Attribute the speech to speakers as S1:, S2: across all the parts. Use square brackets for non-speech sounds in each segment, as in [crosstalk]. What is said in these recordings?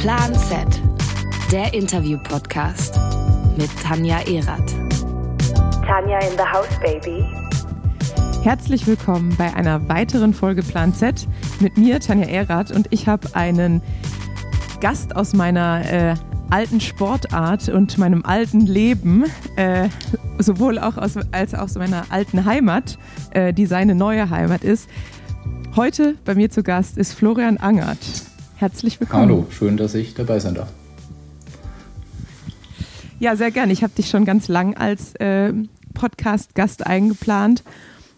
S1: Plan Z, der Interview-Podcast mit Tanja Erath.
S2: Tanja in the house, baby.
S3: Herzlich willkommen bei einer weiteren Folge Plan Z mit mir, Tanja Erath, und ich habe einen Gast aus meiner äh, alten Sportart und meinem alten Leben, äh, sowohl auch aus, als auch aus meiner alten Heimat, äh, die seine neue Heimat ist. Heute bei mir zu Gast ist Florian Angert. Herzlich willkommen.
S4: Hallo, schön, dass ich dabei sein darf.
S3: Ja, sehr gern. Ich habe dich schon ganz lang als äh, Podcast-Gast eingeplant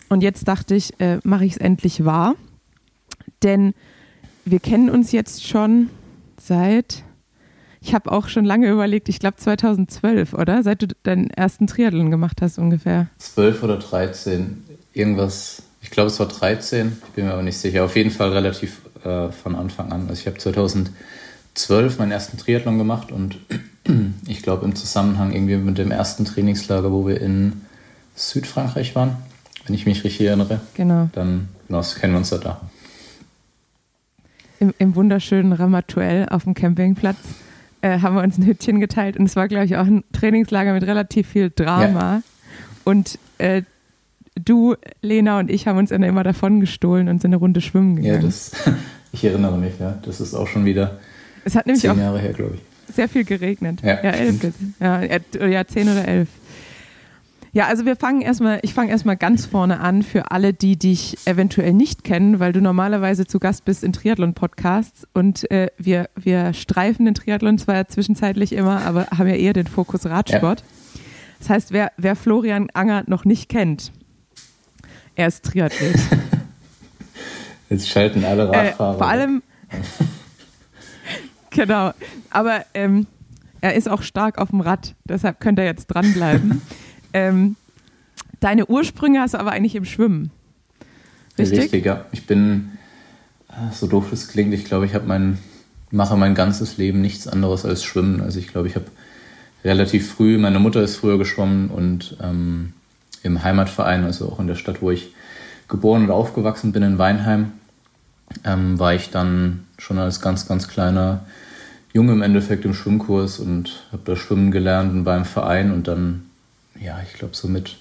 S3: und jetzt dachte ich, äh, mache ich es endlich wahr. Denn wir kennen uns jetzt schon seit, ich habe auch schon lange überlegt, ich glaube 2012, oder? Seit du deinen ersten Triathlon gemacht hast ungefähr.
S4: 12 oder 13, irgendwas, ich glaube es war 13, ich bin mir aber nicht sicher. Auf jeden Fall relativ äh, von Anfang an. Also ich habe 2012 meinen ersten Triathlon gemacht und [clears throat] ich glaube im Zusammenhang irgendwie mit dem ersten Trainingslager, wo wir in Südfrankreich waren, wenn ich mich richtig erinnere.
S3: Genau.
S4: Dann genau, kennen wir uns ja da.
S3: Im, Im, wunderschönen Ramatuell auf dem Campingplatz äh, haben wir uns ein Hütchen geteilt und es war, glaube ich, auch ein Trainingslager mit relativ viel Drama. Ja. Und äh, du, Lena und ich haben uns dann immer davon gestohlen und sind eine Runde schwimmen gegangen.
S4: Ja, das, [laughs] ich erinnere mich, ja. Das ist auch schon wieder
S3: es hat nämlich
S4: zehn Jahre her, glaube ich.
S3: Sehr viel geregnet.
S4: Ja,
S3: ja elf. Ja, ja, zehn oder elf. Ja, also wir fangen erstmal, ich fange erstmal ganz vorne an für alle, die dich eventuell nicht kennen, weil du normalerweise zu Gast bist in Triathlon-Podcasts und äh, wir, wir streifen den Triathlon zwar zwischenzeitlich immer, aber haben ja eher den Fokus Radsport. Ja. Das heißt, wer, wer Florian Anger noch nicht kennt, er ist Triathlet. [laughs]
S4: Jetzt schalten alle Radfahrer.
S3: Äh, vor allem, [laughs] genau, aber ähm, er ist auch stark auf dem Rad, deshalb könnte er jetzt dranbleiben. [laughs] Ähm, deine Ursprünge hast du aber eigentlich im Schwimmen. Richtig?
S4: Richtig, ja. Ich bin, so doof es klingt, ich glaube, ich habe mein, mache mein ganzes Leben nichts anderes als Schwimmen. Also ich glaube, ich habe relativ früh, meine Mutter ist früher geschwommen und ähm, im Heimatverein, also auch in der Stadt, wo ich geboren und aufgewachsen bin, in Weinheim, ähm, war ich dann schon als ganz, ganz kleiner Junge im Endeffekt im Schwimmkurs und habe da schwimmen gelernt und beim Verein und dann ja, ich glaube, so mit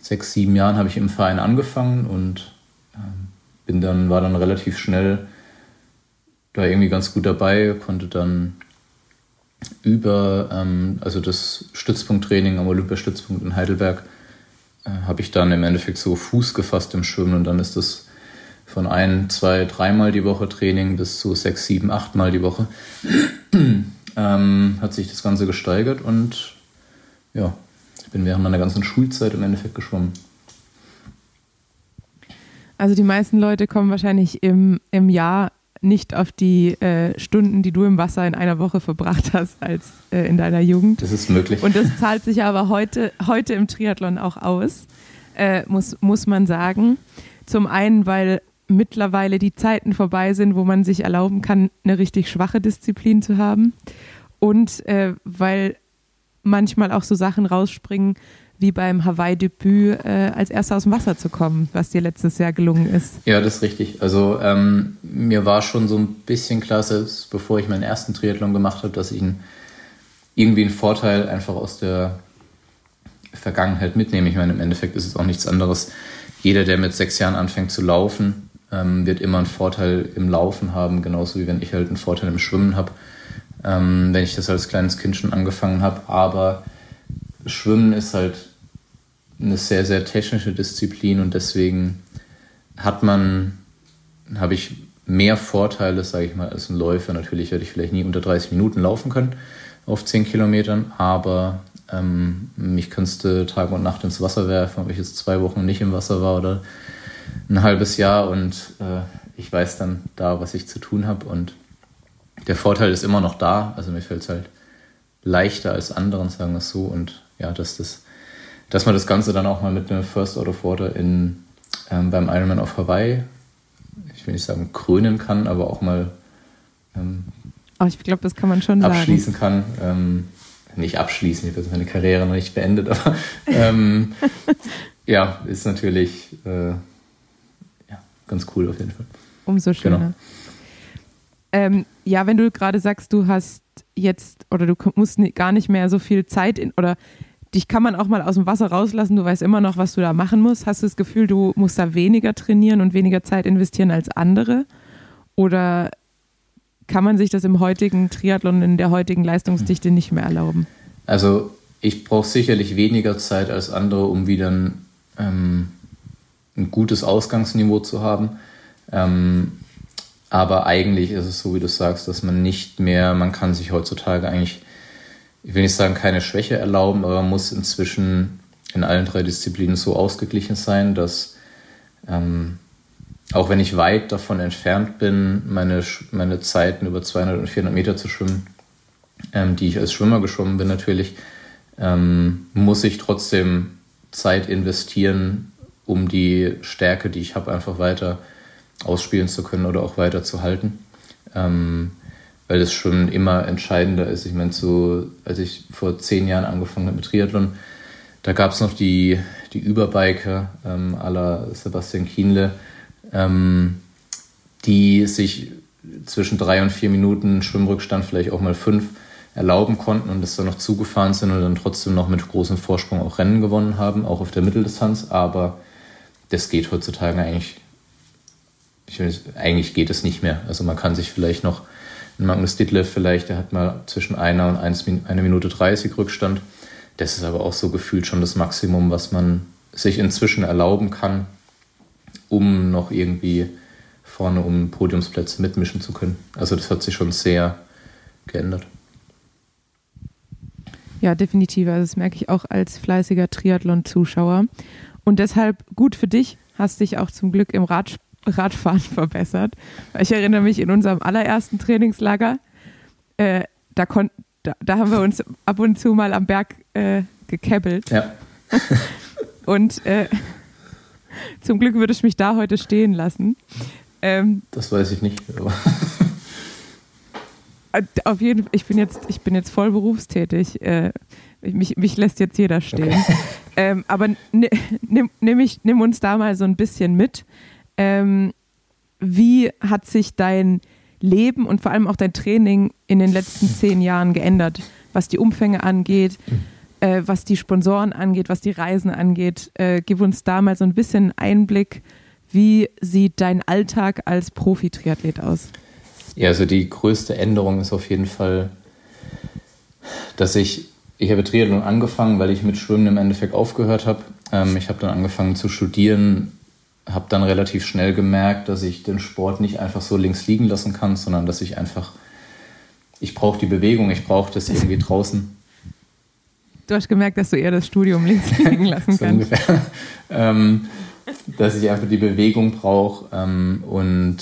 S4: sechs, sieben Jahren habe ich im Verein angefangen und ähm, bin dann, war dann relativ schnell da irgendwie ganz gut dabei, konnte dann über, ähm, also das Stützpunkttraining am Olympiastützpunkt in Heidelberg, äh, habe ich dann im Endeffekt so Fuß gefasst im Schwimmen und dann ist das von ein, zwei, dreimal die Woche Training bis zu sechs, sieben, achtmal die Woche [clears throat] ähm, hat sich das Ganze gesteigert und ja, ich bin während meiner ganzen Schulzeit im Endeffekt geschwommen.
S3: Also die meisten Leute kommen wahrscheinlich im, im Jahr nicht auf die äh, Stunden, die du im Wasser in einer Woche verbracht hast, als äh, in deiner Jugend.
S4: Das ist möglich.
S3: Und das zahlt sich aber heute, heute im Triathlon auch aus, äh, muss, muss man sagen. Zum einen, weil mittlerweile die Zeiten vorbei sind, wo man sich erlauben kann, eine richtig schwache Disziplin zu haben. Und äh, weil manchmal auch so Sachen rausspringen, wie beim Hawaii-Debüt äh, als erster aus dem Wasser zu kommen, was dir letztes Jahr gelungen ist.
S4: Ja, das ist richtig. Also ähm, mir war schon so ein bisschen klar, selbst bevor ich meinen ersten Triathlon gemacht habe, dass ich einen, irgendwie einen Vorteil einfach aus der Vergangenheit mitnehme. Ich meine, im Endeffekt ist es auch nichts anderes. Jeder, der mit sechs Jahren anfängt zu laufen, ähm, wird immer einen Vorteil im Laufen haben, genauso wie wenn ich halt einen Vorteil im Schwimmen habe ähm, wenn ich das als kleines Kind schon angefangen habe. Aber Schwimmen ist halt eine sehr, sehr technische Disziplin und deswegen hat man, habe ich mehr Vorteile, sage ich mal, als ein Läufer. Natürlich werde ich vielleicht nie unter 30 Minuten laufen können auf 10 Kilometern, aber ähm, mich kannst du Tag und Nacht ins Wasser werfen, ob ich jetzt zwei Wochen nicht im Wasser war oder ein halbes Jahr und äh, ich weiß dann da, was ich zu tun habe und der Vorteil ist immer noch da. Also mir fällt es halt leichter als anderen, sagen wir es so. Und ja, dass, das, dass man das Ganze dann auch mal mit einem First Out of Water in, ähm, beim Ironman auf Hawaii, ich will nicht sagen krönen kann, aber auch mal
S3: ähm, oh, ich glaube, das kann man schon
S4: abschließen
S3: sagen.
S4: kann. Ähm, nicht abschließen, ich habe meine Karriere noch nicht beendet, aber ähm, [laughs] ja, ist natürlich äh, ja, ganz cool auf jeden Fall.
S3: Umso schöner. Genau. Ähm, ja, wenn du gerade sagst, du hast jetzt oder du musst gar nicht mehr so viel Zeit in oder dich kann man auch mal aus dem Wasser rauslassen, du weißt immer noch, was du da machen musst. Hast du das Gefühl, du musst da weniger trainieren und weniger Zeit investieren als andere? Oder kann man sich das im heutigen Triathlon, in der heutigen Leistungsdichte nicht mehr erlauben?
S4: Also ich brauche sicherlich weniger Zeit als andere, um wieder ein, ähm, ein gutes Ausgangsniveau zu haben. Ähm, aber eigentlich ist es so, wie du sagst, dass man nicht mehr, man kann sich heutzutage eigentlich, ich will nicht sagen, keine Schwäche erlauben, aber man muss inzwischen in allen drei Disziplinen so ausgeglichen sein, dass ähm, auch wenn ich weit davon entfernt bin, meine, meine Zeiten über 200 und 400 Meter zu schwimmen, ähm, die ich als Schwimmer geschwommen bin natürlich, ähm, muss ich trotzdem Zeit investieren, um die Stärke, die ich habe, einfach weiter ausspielen zu können oder auch weiter zu halten. Ähm, weil das Schwimmen immer entscheidender ist. Ich meine, so, als ich vor zehn Jahren angefangen habe mit Triathlon, da gab es noch die, die Überbiker ähm, la Sebastian Kienle, ähm, die sich zwischen drei und vier Minuten Schwimmrückstand, vielleicht auch mal fünf, erlauben konnten und das dann noch zugefahren sind und dann trotzdem noch mit großem Vorsprung auch Rennen gewonnen haben, auch auf der Mitteldistanz. Aber das geht heutzutage eigentlich ich eigentlich geht es nicht mehr. Also man kann sich vielleicht noch, Magnus Ditlev vielleicht, der hat mal zwischen einer und einer Minute 30 Rückstand. Das ist aber auch so gefühlt schon das Maximum, was man sich inzwischen erlauben kann, um noch irgendwie vorne um Podiumsplätze mitmischen zu können. Also das hat sich schon sehr geändert.
S3: Ja, definitiv. Also das merke ich auch als fleißiger Triathlon-Zuschauer. Und deshalb gut für dich, hast dich auch zum Glück im Radsport Radfahren verbessert. Ich erinnere mich in unserem allerersten Trainingslager, äh, da, kon da, da, haben wir uns ab und zu mal am Berg äh, gekebbelt.
S4: Ja. [laughs]
S3: und äh, zum Glück würde ich mich da heute stehen lassen.
S4: Ähm, das weiß ich nicht.
S3: Äh, auf jeden Fall, ich bin jetzt, ich bin jetzt voll berufstätig. Äh, mich, mich lässt jetzt jeder stehen. Okay. Ähm, aber nimm, nimm, ich, nimm uns da mal so ein bisschen mit. Ähm, wie hat sich dein Leben und vor allem auch dein Training in den letzten zehn Jahren geändert, was die Umfänge angeht, äh, was die Sponsoren angeht, was die Reisen angeht? Äh, gib uns da mal so ein bisschen Einblick. Wie sieht dein Alltag als Profi-Triathlet aus?
S4: Ja, also die größte Änderung ist auf jeden Fall, dass ich, ich habe Triathlon angefangen, weil ich mit Schwimmen im Endeffekt aufgehört habe. Ähm, ich habe dann angefangen zu studieren, habe dann relativ schnell gemerkt, dass ich den Sport nicht einfach so links liegen lassen kann, sondern dass ich einfach, ich brauche die Bewegung, ich brauche das irgendwie draußen.
S3: Du hast gemerkt, dass du eher das Studium links [laughs] liegen lassen so kannst. [laughs]
S4: ähm, dass ich einfach die Bewegung brauche ähm, und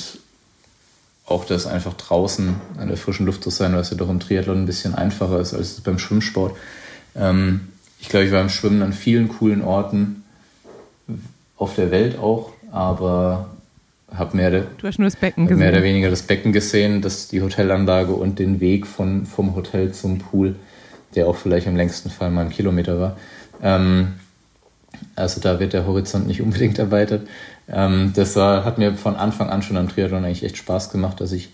S4: auch das einfach draußen an der frischen Luft zu sein, was ja doch im Triathlon ein bisschen einfacher ist als beim Schwimmsport. Ähm, ich glaube, ich war im Schwimmen an vielen coolen Orten auf der Welt auch, aber habe mehr,
S3: du hast nur das Becken
S4: gesehen. mehr oder weniger das Becken gesehen, das, die Hotelanlage und den Weg von, vom Hotel zum Pool, der auch vielleicht im längsten Fall mal ein Kilometer war. Ähm, also da wird der Horizont nicht [laughs] unbedingt erweitert. Ähm, das war, hat mir von Anfang an schon am Triathlon eigentlich echt Spaß gemacht, dass ich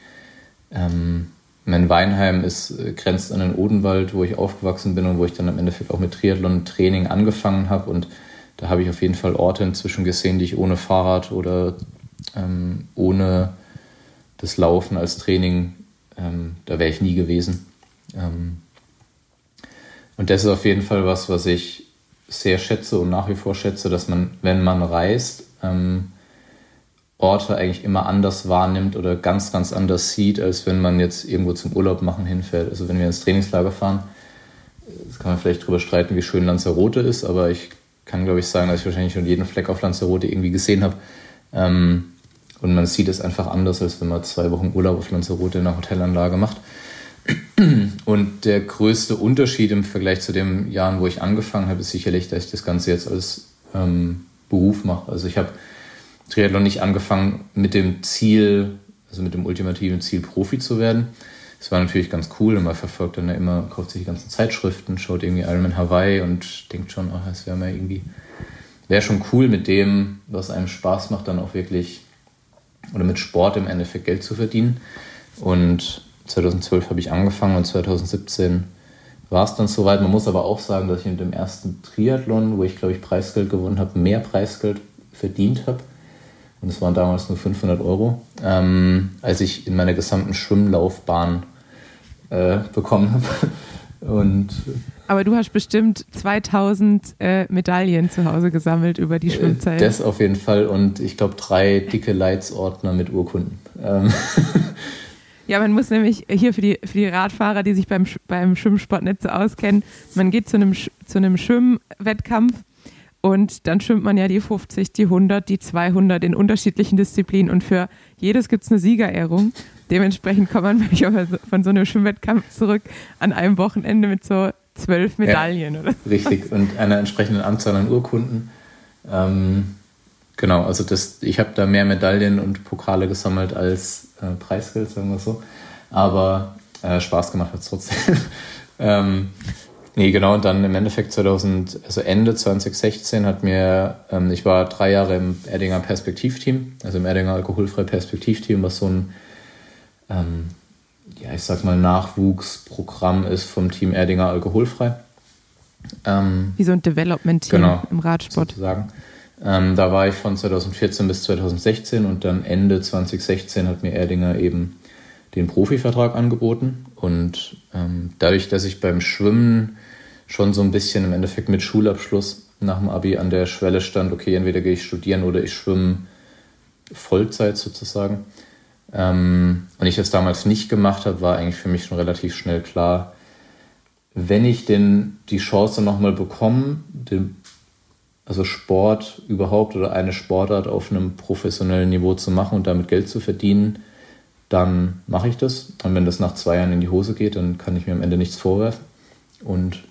S4: ähm, mein Weinheim ist, äh, grenzt an den Odenwald, wo ich aufgewachsen bin und wo ich dann im Endeffekt auch mit Triathlon-Training angefangen habe und da habe ich auf jeden Fall Orte inzwischen gesehen, die ich ohne Fahrrad oder ähm, ohne das Laufen als Training, ähm, da wäre ich nie gewesen. Ähm, und das ist auf jeden Fall was, was ich sehr schätze und nach wie vor schätze, dass man, wenn man reist, ähm, Orte eigentlich immer anders wahrnimmt oder ganz, ganz anders sieht, als wenn man jetzt irgendwo zum Urlaub machen hinfährt. Also wenn wir ins Trainingslager fahren, das kann man vielleicht drüber streiten, wie schön Lanzarote ist, aber ich kann, glaube ich, sagen, dass ich wahrscheinlich schon jeden Fleck auf Lanzarote irgendwie gesehen habe. Ähm, und man sieht es einfach anders, als wenn man zwei Wochen Urlaub auf Lanzarote in einer Hotelanlage macht. Und der größte Unterschied im Vergleich zu den Jahren, wo ich angefangen habe, ist sicherlich, dass ich das Ganze jetzt als ähm, Beruf mache. Also ich habe Triathlon nicht angefangen mit dem Ziel, also mit dem ultimativen Ziel, Profi zu werden, das war natürlich ganz cool und man verfolgt dann ja immer, kauft sich die ganzen Zeitschriften, schaut irgendwie Ironman Hawaii und denkt schon, ach, es wäre mal irgendwie, wäre schon cool mit dem, was einem Spaß macht, dann auch wirklich oder mit Sport im Endeffekt Geld zu verdienen. Und 2012 habe ich angefangen und 2017 war es dann soweit. Man muss aber auch sagen, dass ich mit dem ersten Triathlon, wo ich glaube ich Preisgeld gewonnen habe, mehr Preisgeld verdient habe. Und es waren damals nur 500 Euro, ähm, als ich in meiner gesamten Schwimmlaufbahn äh, bekommen habe. [laughs] Und
S3: aber du hast bestimmt 2000 äh, Medaillen zu Hause gesammelt über die äh, Schwimmzeit.
S4: Das auf jeden Fall und ich glaube drei dicke Leitsordner mit Urkunden. Ähm. [laughs]
S3: Ja, man muss nämlich hier für die, für die Radfahrer, die sich beim, beim Schwimmsport nicht so auskennen, man geht zu einem, zu einem Schwimmwettkampf und dann schwimmt man ja die 50, die 100, die 200 in unterschiedlichen Disziplinen und für jedes gibt es eine Siegerehrung. Dementsprechend kommt man [laughs] von so einem Schwimmwettkampf zurück an einem Wochenende mit so zwölf Medaillen,
S4: ja,
S3: oder?
S4: Richtig, und einer entsprechenden Anzahl an Urkunden. Ähm, genau, also das, ich habe da mehr Medaillen und Pokale gesammelt als äh, Preisgeld, sagen wir so. Aber äh, Spaß gemacht hat es trotzdem. [laughs] ähm, nee, genau, und dann im Endeffekt 2000, also Ende 2016 hat mir, ähm, ich war drei Jahre im Erdinger Perspektivteam, also im Erdinger Alkoholfrei Perspektivteam, was so ein ähm, ja, ich sag mal, Nachwuchsprogramm ist vom Team Erdinger Alkoholfrei.
S3: Ähm, Wie so ein Development-Team
S4: genau,
S3: im Radsport.
S4: Sozusagen. Ähm, da war ich von 2014 bis 2016 und dann Ende 2016 hat mir Erdinger eben den Profivertrag angeboten. Und ähm, dadurch, dass ich beim Schwimmen schon so ein bisschen im Endeffekt mit Schulabschluss nach dem Abi an der Schwelle stand, okay, entweder gehe ich studieren oder ich schwimme Vollzeit sozusagen, ähm, und ich das damals nicht gemacht habe, war eigentlich für mich schon relativ schnell klar, wenn ich denn die Chance nochmal bekomme, den, also Sport überhaupt oder eine Sportart auf einem professionellen Niveau zu machen und damit Geld zu verdienen, dann mache ich das. Und wenn das nach zwei Jahren in die Hose geht, dann kann ich mir am Ende nichts vorwerfen. Und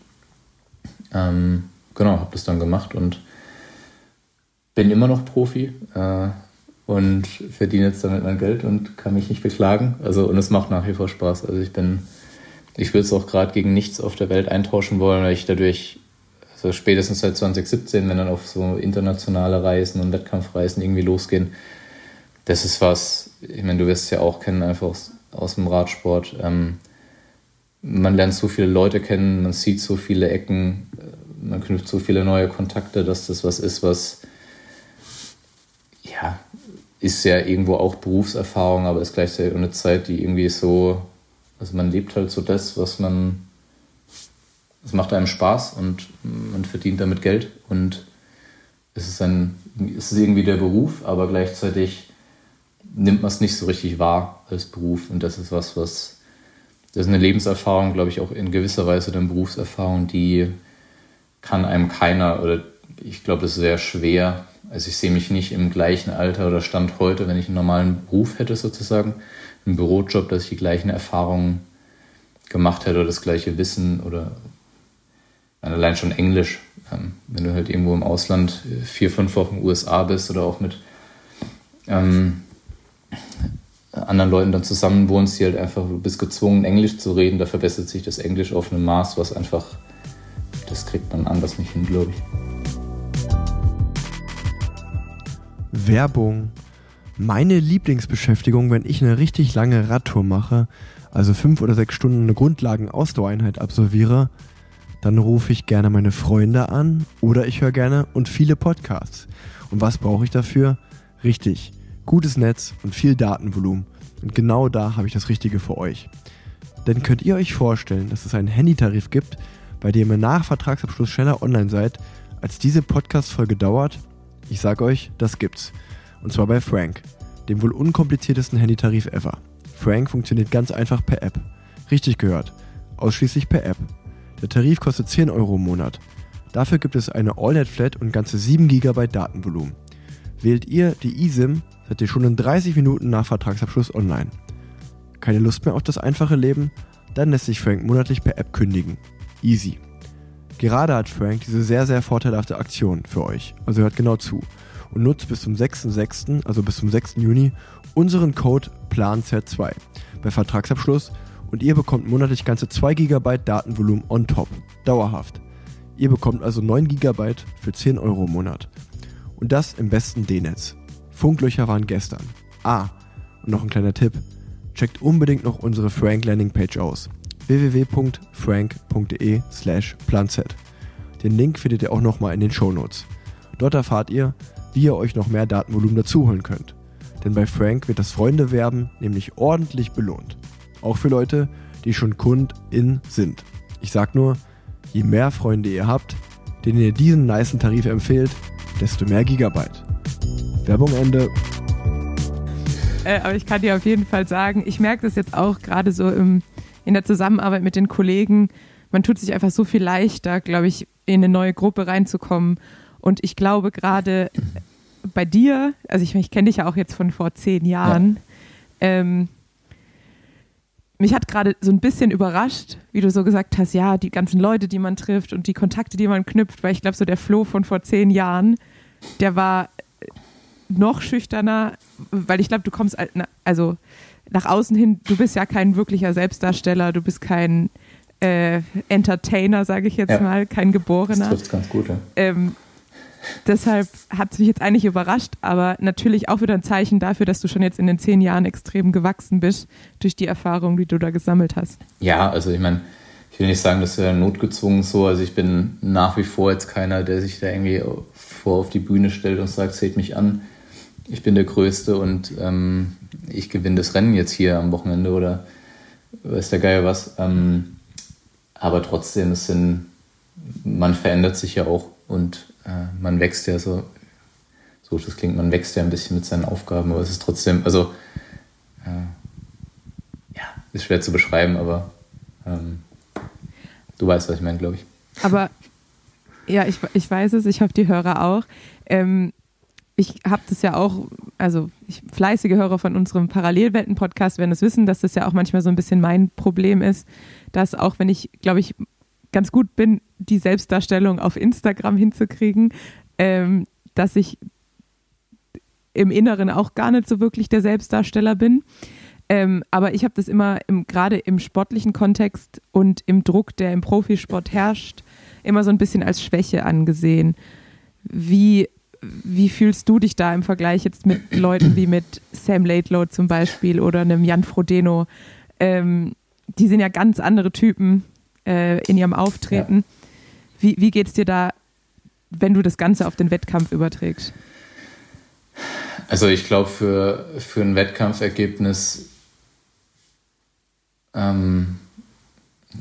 S4: ähm, genau, habe das dann gemacht und bin immer noch Profi. Äh, und verdiene jetzt damit mein Geld und kann mich nicht beklagen. Also und es macht nach wie vor Spaß. Also ich bin, ich würde es auch gerade gegen nichts auf der Welt eintauschen wollen, weil ich dadurch, also spätestens seit 2017, wenn dann auf so internationale Reisen und Wettkampfreisen irgendwie losgehen, das ist was, ich meine, du wirst es ja auch kennen, einfach aus, aus dem Radsport. Ähm, man lernt so viele Leute kennen, man sieht so viele Ecken, man knüpft so viele neue Kontakte, dass das was ist, was ja, ist ja irgendwo auch Berufserfahrung, aber ist gleichzeitig eine Zeit, die irgendwie so, also man lebt halt so das, was man, es macht einem Spaß und man verdient damit Geld und es ist ein, es ist irgendwie der Beruf, aber gleichzeitig nimmt man es nicht so richtig wahr als Beruf und das ist was, was, das ist eine Lebenserfahrung, glaube ich, auch in gewisser Weise eine Berufserfahrung, die kann einem keiner oder ich glaube, es ist sehr schwer also ich sehe mich nicht im gleichen Alter oder Stand heute, wenn ich einen normalen Beruf hätte sozusagen, einen Bürojob, dass ich die gleichen Erfahrungen gemacht hätte oder das gleiche Wissen oder allein schon Englisch. Ähm, wenn du halt irgendwo im Ausland vier, fünf Wochen USA bist oder auch mit ähm, anderen Leuten dann zusammen wohnst, die halt einfach, du bist gezwungen, Englisch zu reden, da verbessert sich das Englisch auf einem Maß, was einfach, das kriegt man anders nicht hin, glaube ich.
S5: Werbung. Meine Lieblingsbeschäftigung, wenn ich eine richtig lange Radtour mache, also fünf oder sechs Stunden eine Grundlagen-Ausdauereinheit absolviere, dann rufe ich gerne meine Freunde an oder ich höre gerne und viele Podcasts. Und was brauche ich dafür? Richtig, gutes Netz und viel Datenvolumen. Und genau da habe ich das Richtige für euch. Denn könnt ihr euch vorstellen, dass es einen Handytarif gibt, bei dem ihr nach Vertragsabschluss schneller online seid, als diese Podcast-Folge dauert? Ich sag euch, das gibt's. Und zwar bei Frank, dem wohl unkompliziertesten Handytarif ever. Frank funktioniert ganz einfach per App. Richtig gehört. Ausschließlich per App. Der Tarif kostet 10 Euro im Monat. Dafür gibt es eine AllNet-Flat und ganze 7 GB Datenvolumen. Wählt ihr die eSIM, seid ihr schon in 30 Minuten nach Vertragsabschluss online. Keine Lust mehr auf das einfache Leben? Dann lässt sich Frank monatlich per App kündigen. Easy. Gerade hat Frank diese sehr, sehr vorteilhafte Aktion für euch. Also hört genau zu. Und nutzt bis zum 6.6., also bis zum 6. Juni, unseren Code PLANZ2 bei Vertragsabschluss und ihr bekommt monatlich ganze 2 GB Datenvolumen on top. Dauerhaft. Ihr bekommt also 9 GB für 10 Euro im Monat. Und das im besten D-Netz. Funklöcher waren gestern. Ah, und noch ein kleiner Tipp. checkt unbedingt noch unsere Frank Landingpage aus. www.frank.de slash planset. Den Link findet ihr auch nochmal in den Shownotes. Dort erfahrt ihr, wie ihr euch noch mehr Datenvolumen dazuholen könnt. Denn bei Frank wird das Freundewerben nämlich ordentlich belohnt. Auch für Leute, die schon KundIn sind. Ich sag nur, je mehr Freunde ihr habt, denen ihr diesen nicen Tarif empfehlt, desto mehr Gigabyte. Werbung Ende.
S3: Äh, aber ich kann dir auf jeden Fall sagen, ich merke das jetzt auch gerade so im, in der Zusammenarbeit mit den Kollegen. Man tut sich einfach so viel leichter, glaube ich, in eine neue Gruppe reinzukommen. Und ich glaube gerade bei dir, also ich, ich kenne dich ja auch jetzt von vor zehn Jahren, ja. ähm, mich hat gerade so ein bisschen überrascht, wie du so gesagt hast, ja, die ganzen Leute, die man trifft und die Kontakte, die man knüpft, weil ich glaube, so der Flo von vor zehn Jahren, der war noch schüchterner, weil ich glaube, du kommst also nach außen hin, du bist ja kein wirklicher Selbstdarsteller, du bist kein äh, Entertainer, sage ich jetzt ja. mal, kein Geborener.
S4: Das trifft ganz gut. Ja.
S3: Ähm, deshalb hat es mich jetzt eigentlich überrascht, aber natürlich auch wieder ein Zeichen dafür, dass du schon jetzt in den zehn Jahren extrem gewachsen bist durch die Erfahrung, die du da gesammelt hast.
S4: Ja, also ich meine, ich will nicht sagen, das wäre notgezwungen so. Also ich bin nach wie vor jetzt keiner, der sich da irgendwie vor auf die Bühne stellt und sagt, seht mich an. Ich bin der Größte und ähm, ich gewinne das Rennen jetzt hier am Wochenende oder weiß der Geier was. Ähm, aber trotzdem, es sind, man verändert sich ja auch und äh, man wächst ja so, so das klingt, man wächst ja ein bisschen mit seinen Aufgaben, aber es ist trotzdem, also äh, ja, ist schwer zu beschreiben, aber ähm, du weißt, was ich meine, glaube ich.
S3: Aber ja, ich, ich weiß es, ich hoffe, die Hörer auch. Ähm, ich habe das ja auch, also ich, fleißige Hörer von unserem Parallelwelten-Podcast werden es wissen, dass das ja auch manchmal so ein bisschen mein Problem ist, dass auch wenn ich, glaube ich, ganz gut bin, die Selbstdarstellung auf Instagram hinzukriegen, ähm, dass ich im Inneren auch gar nicht so wirklich der Selbstdarsteller bin. Ähm, aber ich habe das immer gerade im sportlichen Kontext und im Druck, der im Profisport herrscht, immer so ein bisschen als Schwäche angesehen. Wie, wie fühlst du dich da im Vergleich jetzt mit Leuten wie mit Sam Laidlow zum Beispiel oder einem Jan Frodeno? Ähm, die sind ja ganz andere Typen äh, in ihrem Auftreten. Ja. Wie, wie geht es dir da, wenn du das Ganze auf den Wettkampf überträgst?
S4: Also ich glaube, für, für ein Wettkampfergebnis, ähm,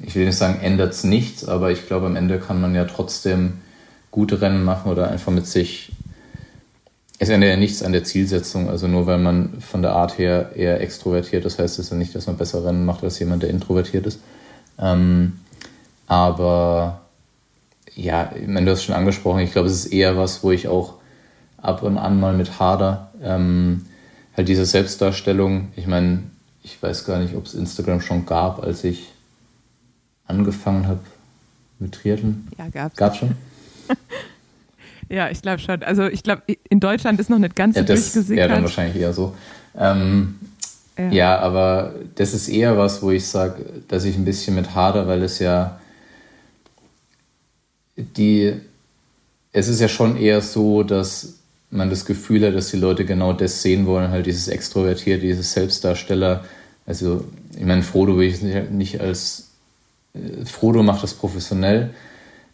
S4: ich will nicht sagen, ändert es nichts, aber ich glaube, am Ende kann man ja trotzdem gute Rennen machen oder einfach mit sich. Es ändert ja nichts an der Zielsetzung, also nur weil man von der Art her eher extrovertiert ist, heißt es ja nicht, dass man besser Rennen macht als jemand, der introvertiert ist. Ähm, aber ja, ich meine, du hast schon angesprochen, ich glaube, es ist eher was, wo ich auch ab und an mal mit hader. Ähm, halt diese Selbstdarstellung, ich meine, ich weiß gar nicht, ob es Instagram schon gab, als ich angefangen habe mit Triathlon.
S3: Ja, gab's.
S4: Gab's schon? [laughs]
S3: ja, ich glaube schon. Also ich glaube, in Deutschland ist noch nicht ganz
S4: ja,
S3: so das, durchgesickert.
S4: Ja, dann wahrscheinlich eher so. Ähm, ja. ja. aber das ist eher was, wo ich sage, dass ich ein bisschen mit hader, weil es ja die, es ist ja schon eher so, dass man das Gefühl hat, dass die Leute genau das sehen wollen, halt dieses Extrovertiert, dieses Selbstdarsteller. Also, ich meine, Frodo will ich nicht als, äh, Frodo macht das professionell.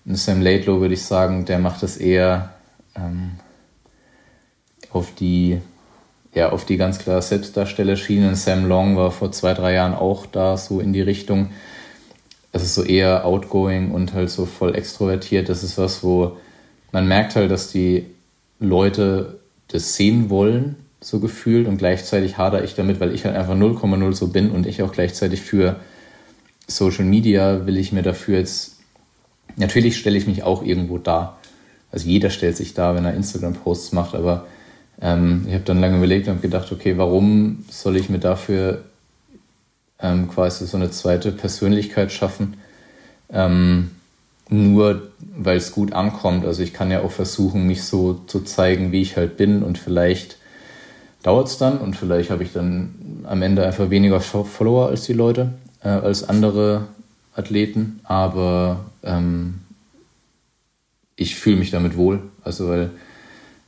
S4: Und Sam Laidlow würde ich sagen, der macht das eher ähm, auf die, ja, auf die ganz klar Selbstdarstellerschiene. Sam Long war vor zwei, drei Jahren auch da, so in die Richtung es ist so eher outgoing und halt so voll extrovertiert. Das ist was, wo man merkt halt, dass die Leute das sehen wollen, so gefühlt, und gleichzeitig hader ich damit, weil ich halt einfach 0,0 so bin und ich auch gleichzeitig für Social Media will ich mir dafür jetzt, natürlich stelle ich mich auch irgendwo dar. Also jeder stellt sich da, wenn er Instagram-Posts macht, aber ähm, ich habe dann lange überlegt und gedacht, okay, warum soll ich mir dafür ähm, quasi so eine zweite Persönlichkeit schaffen. Ähm, nur weil es gut ankommt. Also ich kann ja auch versuchen, mich so zu zeigen, wie ich halt bin und vielleicht dauert es dann und vielleicht habe ich dann am Ende einfach weniger Follower als die Leute, äh, als andere Athleten, aber ähm, ich fühle mich damit wohl. Also weil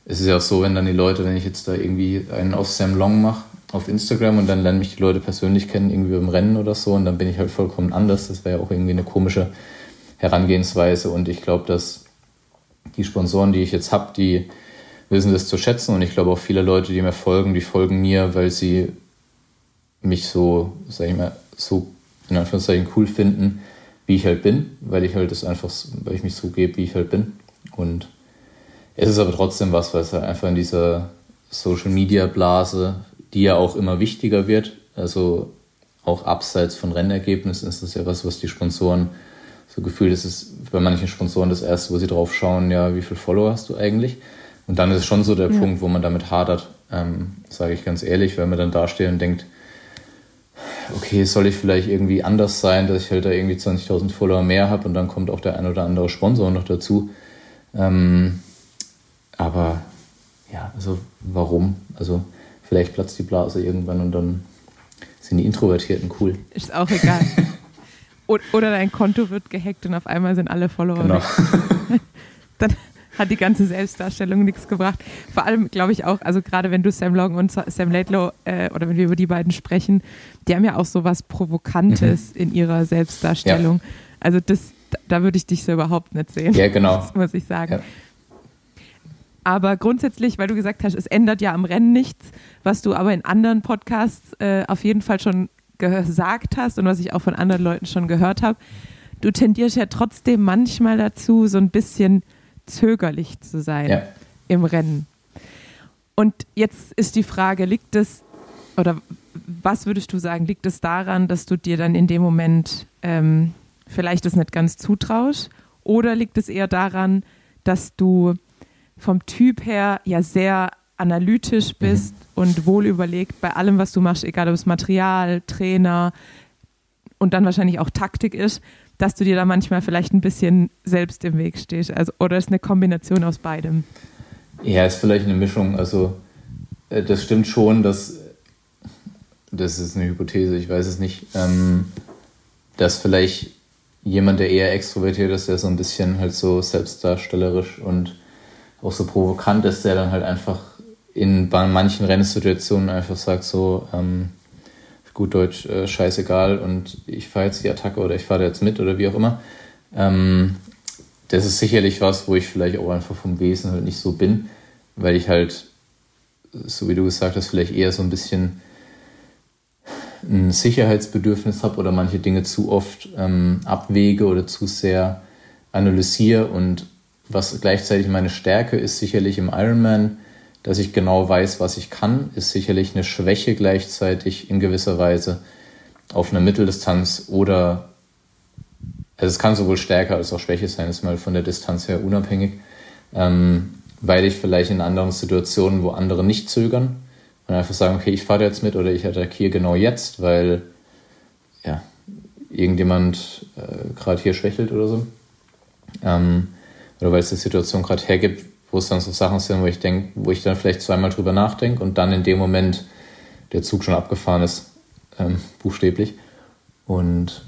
S4: es ist ja auch so, wenn dann die Leute, wenn ich jetzt da irgendwie einen auf Sam Long mache, auf Instagram und dann lernen mich die Leute persönlich kennen, irgendwie beim Rennen oder so und dann bin ich halt vollkommen anders. Das wäre ja auch irgendwie eine komische Herangehensweise und ich glaube, dass die Sponsoren, die ich jetzt habe, die wissen das zu schätzen und ich glaube auch viele Leute, die mir folgen, die folgen mir, weil sie mich so, sag ich mal, so in Anführungszeichen cool finden, wie ich halt bin, weil ich halt das einfach, weil ich mich so gebe, wie ich halt bin. Und es ist aber trotzdem was, weil es halt einfach in dieser Social Media Blase, die ja auch immer wichtiger wird, also auch abseits von Rennergebnissen ist das ja was, was die Sponsoren so gefühlt ist es bei manchen Sponsoren das erste, wo sie drauf schauen, ja, wie viele Follower hast du eigentlich? Und dann ist es schon so der ja. Punkt, wo man damit hadert, ähm, sage ich ganz ehrlich, weil man dann dasteht und denkt, okay, soll ich vielleicht irgendwie anders sein, dass ich halt da irgendwie 20.000 Follower mehr habe und dann kommt auch der ein oder andere Sponsor noch dazu. Ähm, aber ja, also warum? Also vielleicht platzt die Blase irgendwann und dann sind die Introvertierten cool.
S3: Ist auch egal. [laughs] Oder dein Konto wird gehackt und auf einmal sind alle Follower
S4: genau.
S3: weg. [laughs] Dann hat die ganze Selbstdarstellung nichts gebracht. Vor allem glaube ich auch, also gerade wenn du Sam Long und Sam Laidlow äh, oder wenn wir über die beiden sprechen, die haben ja auch so was Provokantes mhm. in ihrer Selbstdarstellung. Ja. Also das, da würde ich dich so überhaupt nicht sehen.
S4: Ja, genau.
S3: Das muss ich sagen. Ja. Aber grundsätzlich, weil du gesagt hast, es ändert ja am Rennen nichts, was du aber in anderen Podcasts äh, auf jeden Fall schon gesagt hast und was ich auch von anderen Leuten schon gehört habe, du tendierst ja trotzdem manchmal dazu, so ein bisschen zögerlich zu sein ja. im Rennen. Und jetzt ist die Frage, liegt es, oder was würdest du sagen, liegt es daran, dass du dir dann in dem Moment ähm, vielleicht das nicht ganz zutraust? Oder liegt es eher daran, dass du vom Typ her ja sehr analytisch mhm. bist mhm. und wohl überlegt bei allem, was du machst, egal ob es Material, Trainer und dann wahrscheinlich auch Taktik ist, dass du dir da manchmal vielleicht ein bisschen selbst im Weg stehst. Also, oder ist eine Kombination aus beidem?
S4: Ja, ist vielleicht eine Mischung. Also äh, das stimmt schon, dass das ist eine Hypothese, ich weiß es nicht, ähm, dass vielleicht jemand, der eher extrovertiert ist, der so ein bisschen halt so selbstdarstellerisch und auch so provokant ist, der dann halt einfach in manchen Rennsituationen einfach sagt so, ähm, gut Deutsch, äh, scheißegal und ich fahre jetzt die Attacke oder ich fahre jetzt mit oder wie auch immer. Ähm, das ist sicherlich was, wo ich vielleicht auch einfach vom Wesen halt nicht so bin, weil ich halt, so wie du gesagt hast, vielleicht eher so ein bisschen ein Sicherheitsbedürfnis habe oder manche Dinge zu oft ähm, abwäge oder zu sehr analysiere und was gleichzeitig meine Stärke ist, sicherlich im Ironman dass ich genau weiß, was ich kann, ist sicherlich eine Schwäche gleichzeitig in gewisser Weise auf einer Mitteldistanz oder also es kann sowohl stärker als auch Schwäche sein, ist mal von der Distanz her unabhängig, ähm, weil ich vielleicht in anderen Situationen, wo andere nicht zögern und einfach sagen, okay, ich fahre jetzt mit oder ich attackiere genau jetzt, weil ja, irgendjemand äh, gerade hier schwächelt oder so. Ähm, oder weil es die Situation gerade hergibt, wo es dann so Sachen sind, wo ich denke, wo ich dann vielleicht zweimal drüber nachdenke und dann in dem Moment der Zug schon abgefahren ist, ähm, buchstäblich. Und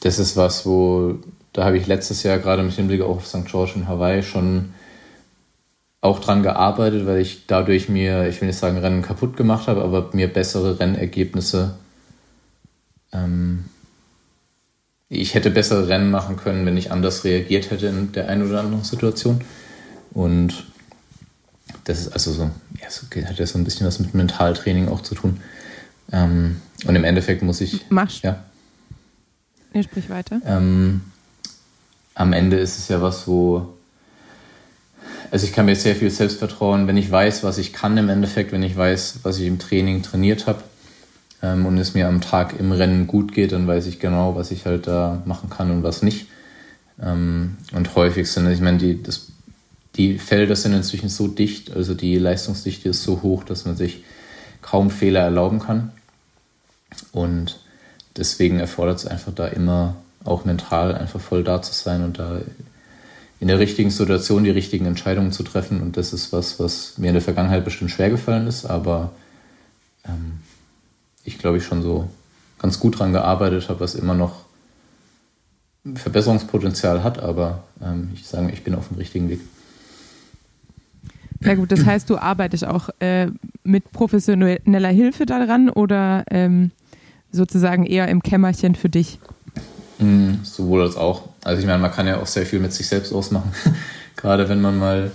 S4: das ist was, wo, da habe ich letztes Jahr gerade mit Hinblick auf St. George in Hawaii schon auch dran gearbeitet, weil ich dadurch mir, ich will nicht sagen Rennen kaputt gemacht habe, aber mir bessere Rennergebnisse, ähm, ich hätte bessere Rennen machen können, wenn ich anders reagiert hätte in der einen oder anderen Situation. Und das ist also so, ja, so hat ja so ein bisschen was mit Mentaltraining auch zu tun. Ähm, und im Endeffekt muss ich.
S3: Machst
S4: Ja.
S3: Nee, sprich weiter.
S4: Ähm, am Ende ist es ja was, wo. Also ich kann mir sehr viel Selbstvertrauen, wenn ich weiß, was ich kann im Endeffekt, wenn ich weiß, was ich im Training trainiert habe ähm, und es mir am Tag im Rennen gut geht, dann weiß ich genau, was ich halt da machen kann und was nicht. Ähm, und häufig sind, ich meine, die, das die Felder sind inzwischen so dicht, also die Leistungsdichte ist so hoch, dass man sich kaum Fehler erlauben kann. Und deswegen erfordert es einfach da immer auch mental einfach voll da zu sein und da in der richtigen Situation die richtigen Entscheidungen zu treffen. Und das ist was, was mir in der Vergangenheit bestimmt schwer gefallen ist, aber ähm, ich glaube ich schon so ganz gut dran gearbeitet habe, was immer noch Verbesserungspotenzial hat, aber ähm, ich sage, ich bin auf dem richtigen Weg.
S3: Na gut, das heißt, du arbeitest auch äh, mit professioneller Hilfe daran oder ähm, sozusagen eher im Kämmerchen für dich?
S4: Mm, sowohl als auch. Also ich meine, man kann ja auch sehr viel mit sich selbst ausmachen. [laughs] Gerade wenn man mal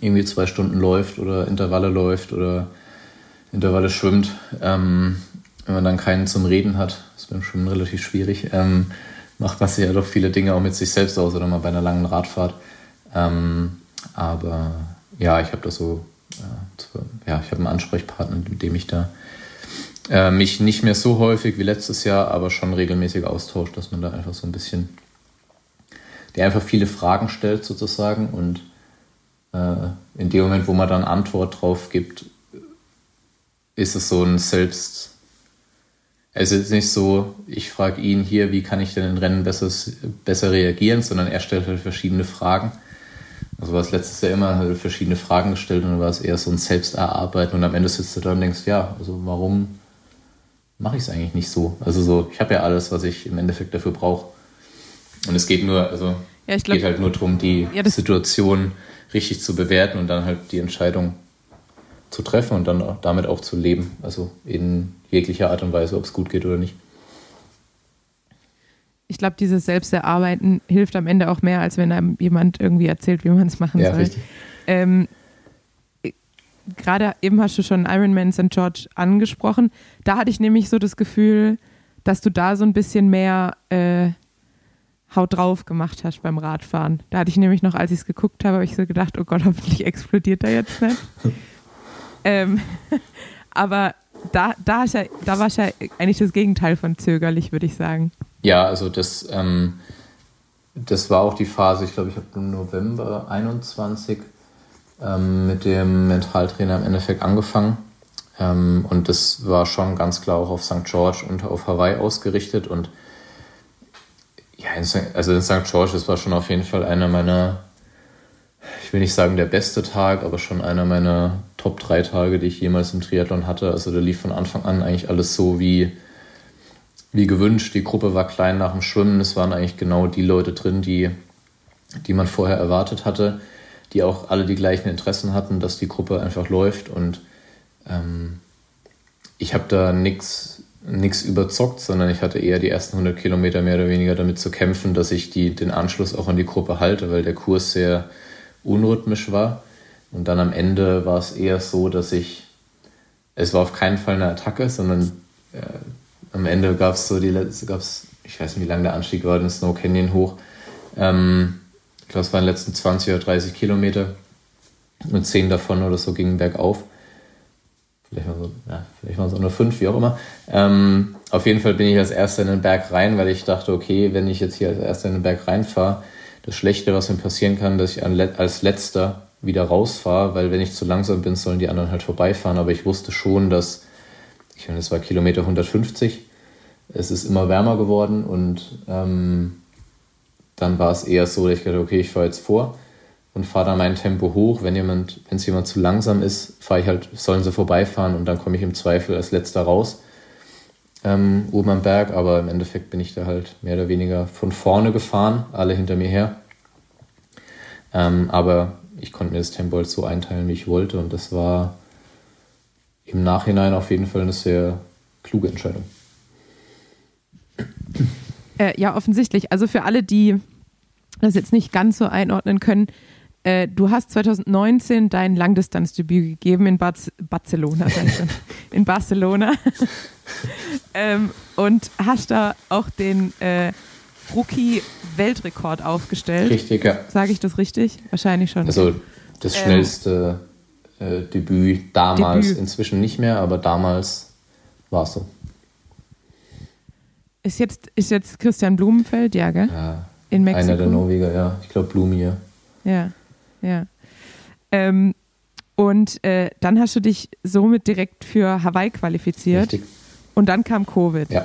S4: irgendwie zwei Stunden läuft oder Intervalle läuft oder Intervalle schwimmt. Ähm, wenn man dann keinen zum Reden hat, ist beim Schwimmen relativ schwierig, ähm, macht man sich ja doch viele Dinge auch mit sich selbst aus oder mal bei einer langen Radfahrt. Ähm, aber ja, ich habe das so, äh, ja, ich habe einen Ansprechpartner, mit dem ich da äh, mich nicht mehr so häufig wie letztes Jahr, aber schon regelmäßig austauscht, dass man da einfach so ein bisschen, der einfach viele Fragen stellt sozusagen und äh, in dem Moment, wo man dann Antwort drauf gibt, ist es so ein Selbst, es ist nicht so, ich frage ihn hier, wie kann ich denn in Rennen besser, besser reagieren, sondern er stellt halt verschiedene Fragen also war es letztes Jahr immer verschiedene Fragen gestellt und dann war es eher so ein Selbsterarbeiten und am Ende sitzt du da und denkst, ja, also warum mache ich es eigentlich nicht so? Also so, ich habe ja alles, was ich im Endeffekt dafür brauche. Und es geht nur, also ja, glaub, geht halt nur darum, die ja, Situation richtig zu bewerten und dann halt die Entscheidung zu treffen und dann damit auch zu leben. Also in jeglicher Art und Weise, ob es gut geht oder nicht
S3: ich glaube, dieses Selbsterarbeiten hilft am Ende auch mehr, als wenn einem jemand irgendwie erzählt, wie man es machen
S4: ja,
S3: soll. Ähm, Gerade eben hast du schon Ironman St. George angesprochen. Da hatte ich nämlich so das Gefühl, dass du da so ein bisschen mehr äh, Haut drauf gemacht hast beim Radfahren. Da hatte ich nämlich noch, als ich es geguckt habe, habe ich so gedacht, oh Gott, [laughs] hoffentlich explodiert er jetzt nicht. [laughs] ähm, [laughs] aber da, da, ja, da war es ja eigentlich das Gegenteil von zögerlich, würde ich sagen.
S4: Ja, also das, ähm, das war auch die Phase, ich glaube, ich habe im November 21 ähm, mit dem Mentaltrainer im Endeffekt angefangen. Ähm, und das war schon ganz klar auch auf St. George und auf Hawaii ausgerichtet. Und ja, in St. also in St. George, das war schon auf jeden Fall einer meiner, ich will nicht sagen der beste Tag, aber schon einer meiner Top 3 Tage, die ich jemals im Triathlon hatte. Also da lief von Anfang an eigentlich alles so wie wie gewünscht. Die Gruppe war klein nach dem Schwimmen. Es waren eigentlich genau die Leute drin, die, die man vorher erwartet hatte, die auch alle die gleichen Interessen hatten, dass die Gruppe einfach läuft. Und ähm, ich habe da nichts nichts überzockt, sondern ich hatte eher die ersten 100 Kilometer mehr oder weniger damit zu kämpfen, dass ich die, den Anschluss auch an die Gruppe halte, weil der Kurs sehr unrhythmisch war. Und dann am Ende war es eher so, dass ich, es war auf keinen Fall eine Attacke, sondern äh, am Ende gab es so die letzte, gab's, ich weiß nicht, wie lang der Anstieg war, den Snow Canyon hoch. Ähm, ich glaube, es waren die letzten 20 oder 30 Kilometer und 10 davon oder so gingen bergauf. Vielleicht, waren es auch nur fünf, wie auch immer. Ähm, auf jeden Fall bin ich als erster in den Berg rein, weil ich dachte, okay, wenn ich jetzt hier als erster in den Berg reinfahre, das Schlechte, was mir passieren kann, dass ich als letzter wieder rausfahre, weil wenn ich zu langsam bin, sollen die anderen halt vorbeifahren. Aber ich wusste schon, dass ich meine, es war Kilometer 150. Es ist immer wärmer geworden und ähm, dann war es eher so, dass ich dachte, okay, ich fahre jetzt vor und fahre dann mein Tempo hoch. Wenn jemand, wenn es jemand zu langsam ist, fahre ich halt, sollen sie vorbeifahren und dann komme ich im Zweifel als letzter raus ähm, oben am Berg. Aber im Endeffekt bin ich da halt mehr oder weniger von vorne gefahren, alle hinter mir her. Ähm, aber ich konnte mir das Tempo halt so einteilen, wie ich wollte und das war im Nachhinein auf jeden Fall eine sehr kluge Entscheidung.
S3: Äh, ja, offensichtlich. Also für alle, die das jetzt nicht ganz so einordnen können, äh, du hast 2019 dein Langdistanzdebüt gegeben in Bar Barcelona, in Barcelona. [laughs] ähm, und hast da auch den äh, Rookie-Weltrekord aufgestellt.
S4: Richtig, ja.
S3: Sage ich das richtig? Wahrscheinlich schon.
S4: Also das schnellste äh, Debüt damals, Debüt. inzwischen nicht mehr, aber damals war es so.
S3: Ist jetzt, ist jetzt Christian Blumenfeld, ja, gell?
S4: Ja, In Mexiko. Einer der Norweger, ja. Ich glaube Blumier.
S3: Ja, ja. Ähm, und äh, dann hast du dich somit direkt für Hawaii qualifiziert.
S4: Richtig.
S3: Und dann kam Covid.
S4: Ja.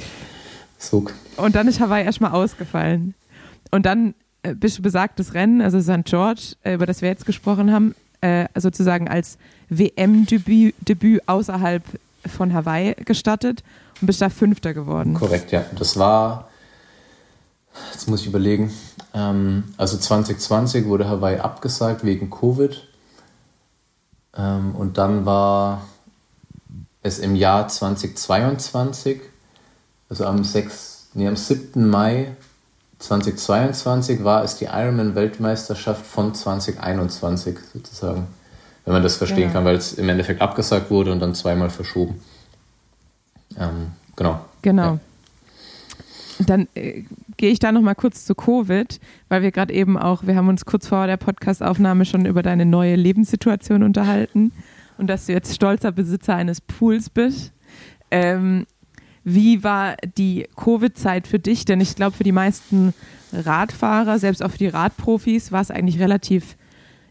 S4: [laughs] Sog.
S3: Und dann ist Hawaii erstmal ausgefallen. Und dann äh, bist du besagtes Rennen, also St. George, äh, über das wir jetzt gesprochen haben, äh, sozusagen als WM-Debüt Debüt außerhalb von Hawaii gestartet und bist da Fünfter geworden.
S4: Korrekt, ja. Das war, jetzt muss ich überlegen, ähm, also 2020 wurde Hawaii abgesagt wegen Covid Ähm, und dann war es im Jahr 2022, also am, 6, nee, am 7. Mai 2022 war es die Ironman-Weltmeisterschaft von 2021 sozusagen. Wenn man das verstehen ja. kann, weil es im Endeffekt abgesagt wurde und dann zweimal verschoben. Ähm, genau.
S3: Genau. Ja. Dann äh, gehe ich da noch mal kurz zu Covid, weil wir gerade eben auch, wir haben uns kurz vor der Podcastaufnahme schon über deine neue Lebenssituation unterhalten und dass du jetzt stolzer Besitzer eines Pools bist. Ähm, wie war die Covid-Zeit für dich? Denn ich glaube, für die meisten Radfahrer, selbst auch für die Radprofis, war es eigentlich relativ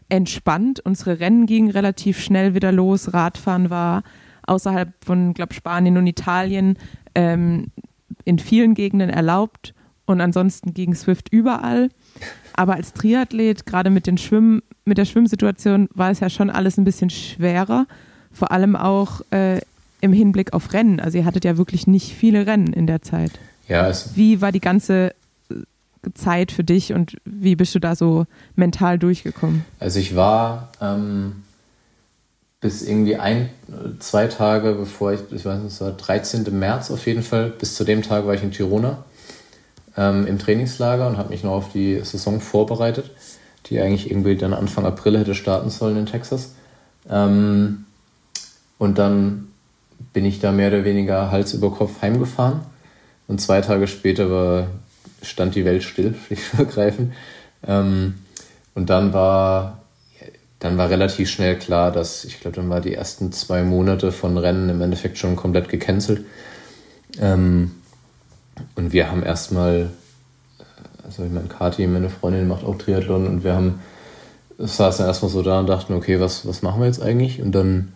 S3: entspannt. Unsere Rennen gingen relativ schnell wieder los. Radfahren war außerhalb von, glaube Spanien und Italien ähm, in vielen Gegenden erlaubt und ansonsten ging Swift überall. Aber als Triathlet, gerade mit, den Schwimm, mit der Schwimmsituation, war es ja schon alles ein bisschen schwerer. Vor allem auch äh, im Hinblick auf Rennen. Also ihr hattet ja wirklich nicht viele Rennen in der Zeit.
S4: Ja,
S3: wie war die ganze äh, Zeit für dich und wie bist du da so mental durchgekommen?
S4: Also ich war ähm, bis irgendwie ein, zwei Tage bevor ich, ich weiß nicht, es war 13. März auf jeden Fall, bis zu dem Tag war ich in Tirona ähm, im Trainingslager und habe mich noch auf die Saison vorbereitet, die eigentlich irgendwie dann Anfang April hätte starten sollen in Texas. Ähm, und dann bin ich da mehr oder weniger Hals über Kopf heimgefahren. Und zwei Tage später war, stand die Welt still, [laughs] schlicht und ergreifend. Ähm, und dann war, dann war relativ schnell klar, dass, ich glaube, dann war die ersten zwei Monate von Rennen im Endeffekt schon komplett gecancelt. Ähm, und wir haben erstmal, also ich meine, Kathi, meine Freundin, macht auch Triathlon und wir haben, saßen erstmal so da und dachten, okay, was, was machen wir jetzt eigentlich? Und dann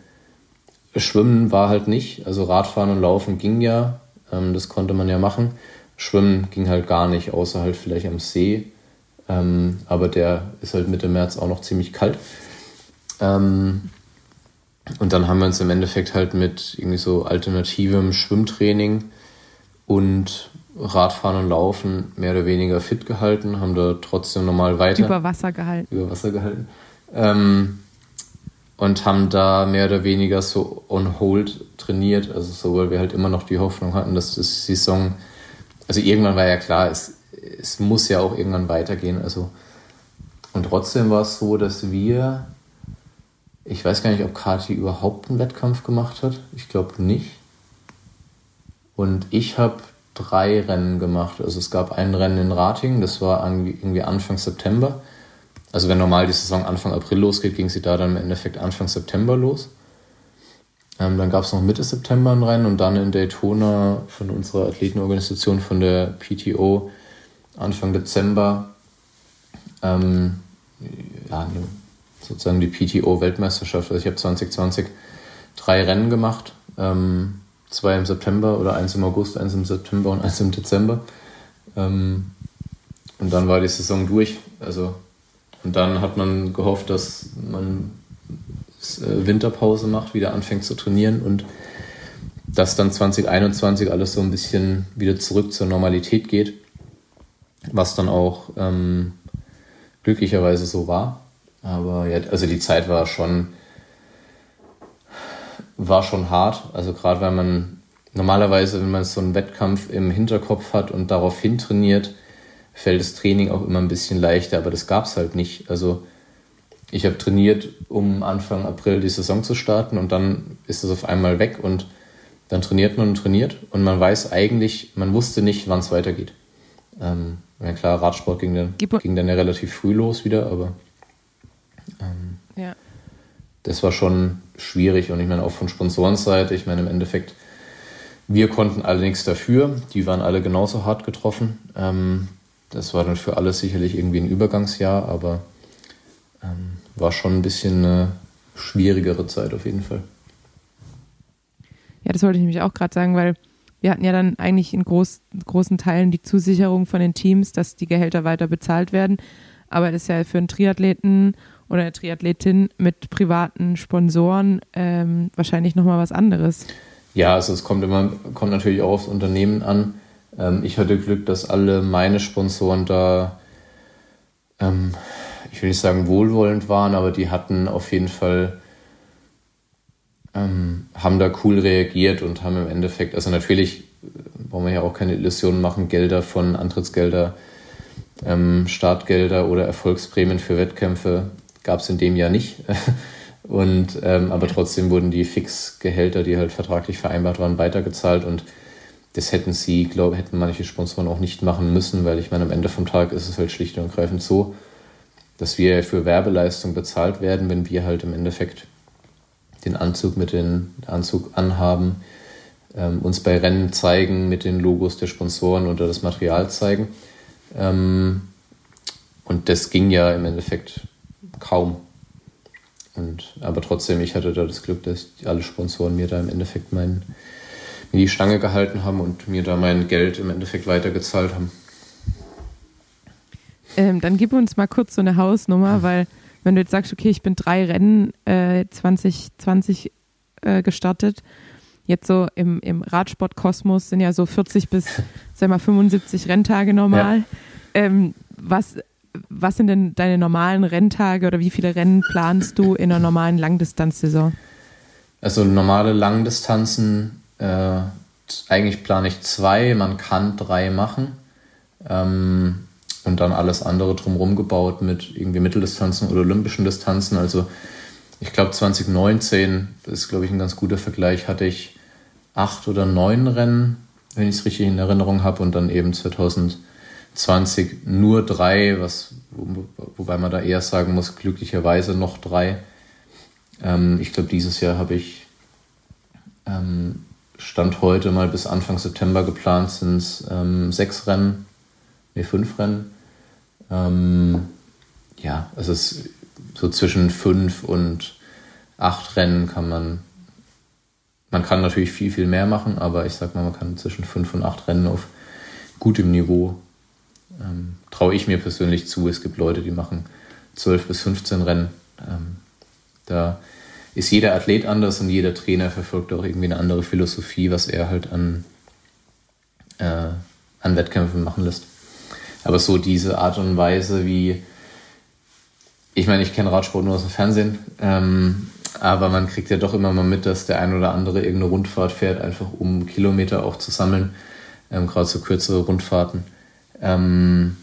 S4: Schwimmen war halt nicht. Also Radfahren und Laufen ging ja. Ähm, das konnte man ja machen. Schwimmen ging halt gar nicht, außer halt vielleicht am See. Ähm, aber der ist halt Mitte März auch noch ziemlich kalt. Ähm, und dann haben wir uns im Endeffekt halt mit irgendwie so alternativem Schwimmtraining und Radfahren und Laufen mehr oder weniger fit gehalten, haben da trotzdem normal weiter.
S3: Über Wasser gehalten.
S4: Über Wasser gehalten. Ähm, und haben da mehr oder weniger so on hold trainiert. Also so, weil wir halt immer noch die Hoffnung hatten, dass das Saison, also irgendwann war ja klar, es, es muss ja auch irgendwann weitergehen. Also und trotzdem war es so, dass wir, ich weiß gar nicht, ob Kati überhaupt einen Wettkampf gemacht hat. Ich glaube nicht. Und ich habe drei Rennen gemacht. Also es gab ein Rennen in Rating, das war irgendwie Anfang September. Also wenn normal die Saison Anfang April losgeht, ging sie da dann im Endeffekt Anfang September los. Ähm, dann gab es noch Mitte September ein Rennen und dann in Daytona von unserer Athletenorganisation von der PTO Anfang Dezember ähm, ja, sozusagen die PTO-Weltmeisterschaft. Also ich habe 2020 drei Rennen gemacht, ähm, zwei im September oder eins im August, eins im September und eins im Dezember. Ähm, und dann war die Saison durch. Also und dann hat man gehofft, dass man äh, Winterpause macht, wieder anfängt zu trainieren und dass dann 2021 alles so ein bisschen wieder zurück zur Normalität geht, was dann auch ähm, glücklicherweise so war. Aber ja, also die Zeit war schon, war schon hart. Also gerade weil man normalerweise, wenn man so einen Wettkampf im Hinterkopf hat und darauf hin trainiert, fällt das Training auch immer ein bisschen leichter, aber das gab es halt nicht. Also ich habe trainiert, um Anfang April die Saison zu starten und dann ist es auf einmal weg und dann trainiert man und trainiert und man weiß eigentlich, man wusste nicht, wann es weitergeht. Ähm, ja klar, Radsport ging dann, ging dann ja relativ früh los wieder, aber ähm, ja. das war schon schwierig und ich meine auch von Sponsorenseite, ich meine im Endeffekt, wir konnten alle nichts dafür, die waren alle genauso hart getroffen. Ähm, das war dann für alle sicherlich irgendwie ein Übergangsjahr, aber ähm, war schon ein bisschen eine schwierigere Zeit auf jeden Fall.
S3: Ja, das wollte ich nämlich auch gerade sagen, weil wir hatten ja dann eigentlich in groß, großen Teilen die Zusicherung von den Teams, dass die Gehälter weiter bezahlt werden. Aber das ist ja für einen Triathleten oder eine Triathletin mit privaten Sponsoren ähm, wahrscheinlich nochmal was anderes.
S4: Ja, also es kommt immer, kommt natürlich auch aufs Unternehmen an. Ähm, ich hatte Glück, dass alle meine Sponsoren da, ähm, ich will nicht sagen wohlwollend waren, aber die hatten auf jeden Fall ähm, haben da cool reagiert und haben im Endeffekt, also natürlich brauchen wir ja auch keine Illusionen machen, Gelder von Antrittsgelder, ähm, Startgelder oder Erfolgsprämien für Wettkämpfe gab es in dem Jahr nicht. [laughs] und ähm, aber trotzdem wurden die Fixgehälter, die halt vertraglich vereinbart waren, weitergezahlt und das hätten sie, glaube hätten manche Sponsoren auch nicht machen müssen, weil ich meine, am Ende vom Tag ist es halt schlicht und ergreifend so, dass wir für Werbeleistung bezahlt werden, wenn wir halt im Endeffekt den Anzug mit den Anzug anhaben, ähm, uns bei Rennen zeigen mit den Logos der Sponsoren oder das Material zeigen. Ähm, und das ging ja im Endeffekt kaum. Und, aber trotzdem, ich hatte da das Glück, dass alle Sponsoren mir da im Endeffekt mein, mir die Stange gehalten haben und mir da mein Geld im Endeffekt weitergezahlt haben.
S3: Ähm, dann gib uns mal kurz so eine Hausnummer, weil wenn du jetzt sagst, okay, ich bin drei Rennen äh, 2020 äh, gestartet, jetzt so im, im Radsportkosmos sind ja so 40 bis [laughs] sag mal 75 Renntage normal. Ja. Ähm, was, was sind denn deine normalen Renntage oder wie viele Rennen planst du in einer normalen Langdistanzsaison?
S4: Also normale Langdistanzen, äh, eigentlich plane ich zwei, man kann drei machen. Ähm, und dann alles andere drumherum gebaut mit irgendwie Mitteldistanzen oder olympischen Distanzen. Also ich glaube 2019, das ist glaube ich ein ganz guter Vergleich, hatte ich acht oder neun Rennen, wenn ich es richtig in Erinnerung habe, und dann eben 2020 nur drei, was, wo, wobei man da eher sagen muss, glücklicherweise noch drei. Ähm, ich glaube, dieses Jahr habe ich ähm, Stand heute mal bis Anfang September geplant, sind es ähm, sechs Rennen, nee, fünf Rennen. Ähm, ja, es ist so zwischen fünf und acht Rennen kann man man kann natürlich viel, viel mehr machen, aber ich sag mal, man kann zwischen fünf und acht Rennen auf gutem Niveau. Ähm, traue ich mir persönlich zu. Es gibt Leute, die machen zwölf bis 15 Rennen. Ähm, da ist jeder Athlet anders und jeder Trainer verfolgt auch irgendwie eine andere Philosophie, was er halt an, äh, an Wettkämpfen machen lässt. Aber so diese Art und Weise, wie ich meine, ich kenne Radsport nur aus dem Fernsehen. Ähm, aber man kriegt ja doch immer mal mit, dass der ein oder andere irgendeine Rundfahrt fährt, einfach um Kilometer auch zu sammeln, ähm, gerade so kürzere Rundfahrten. Ähm,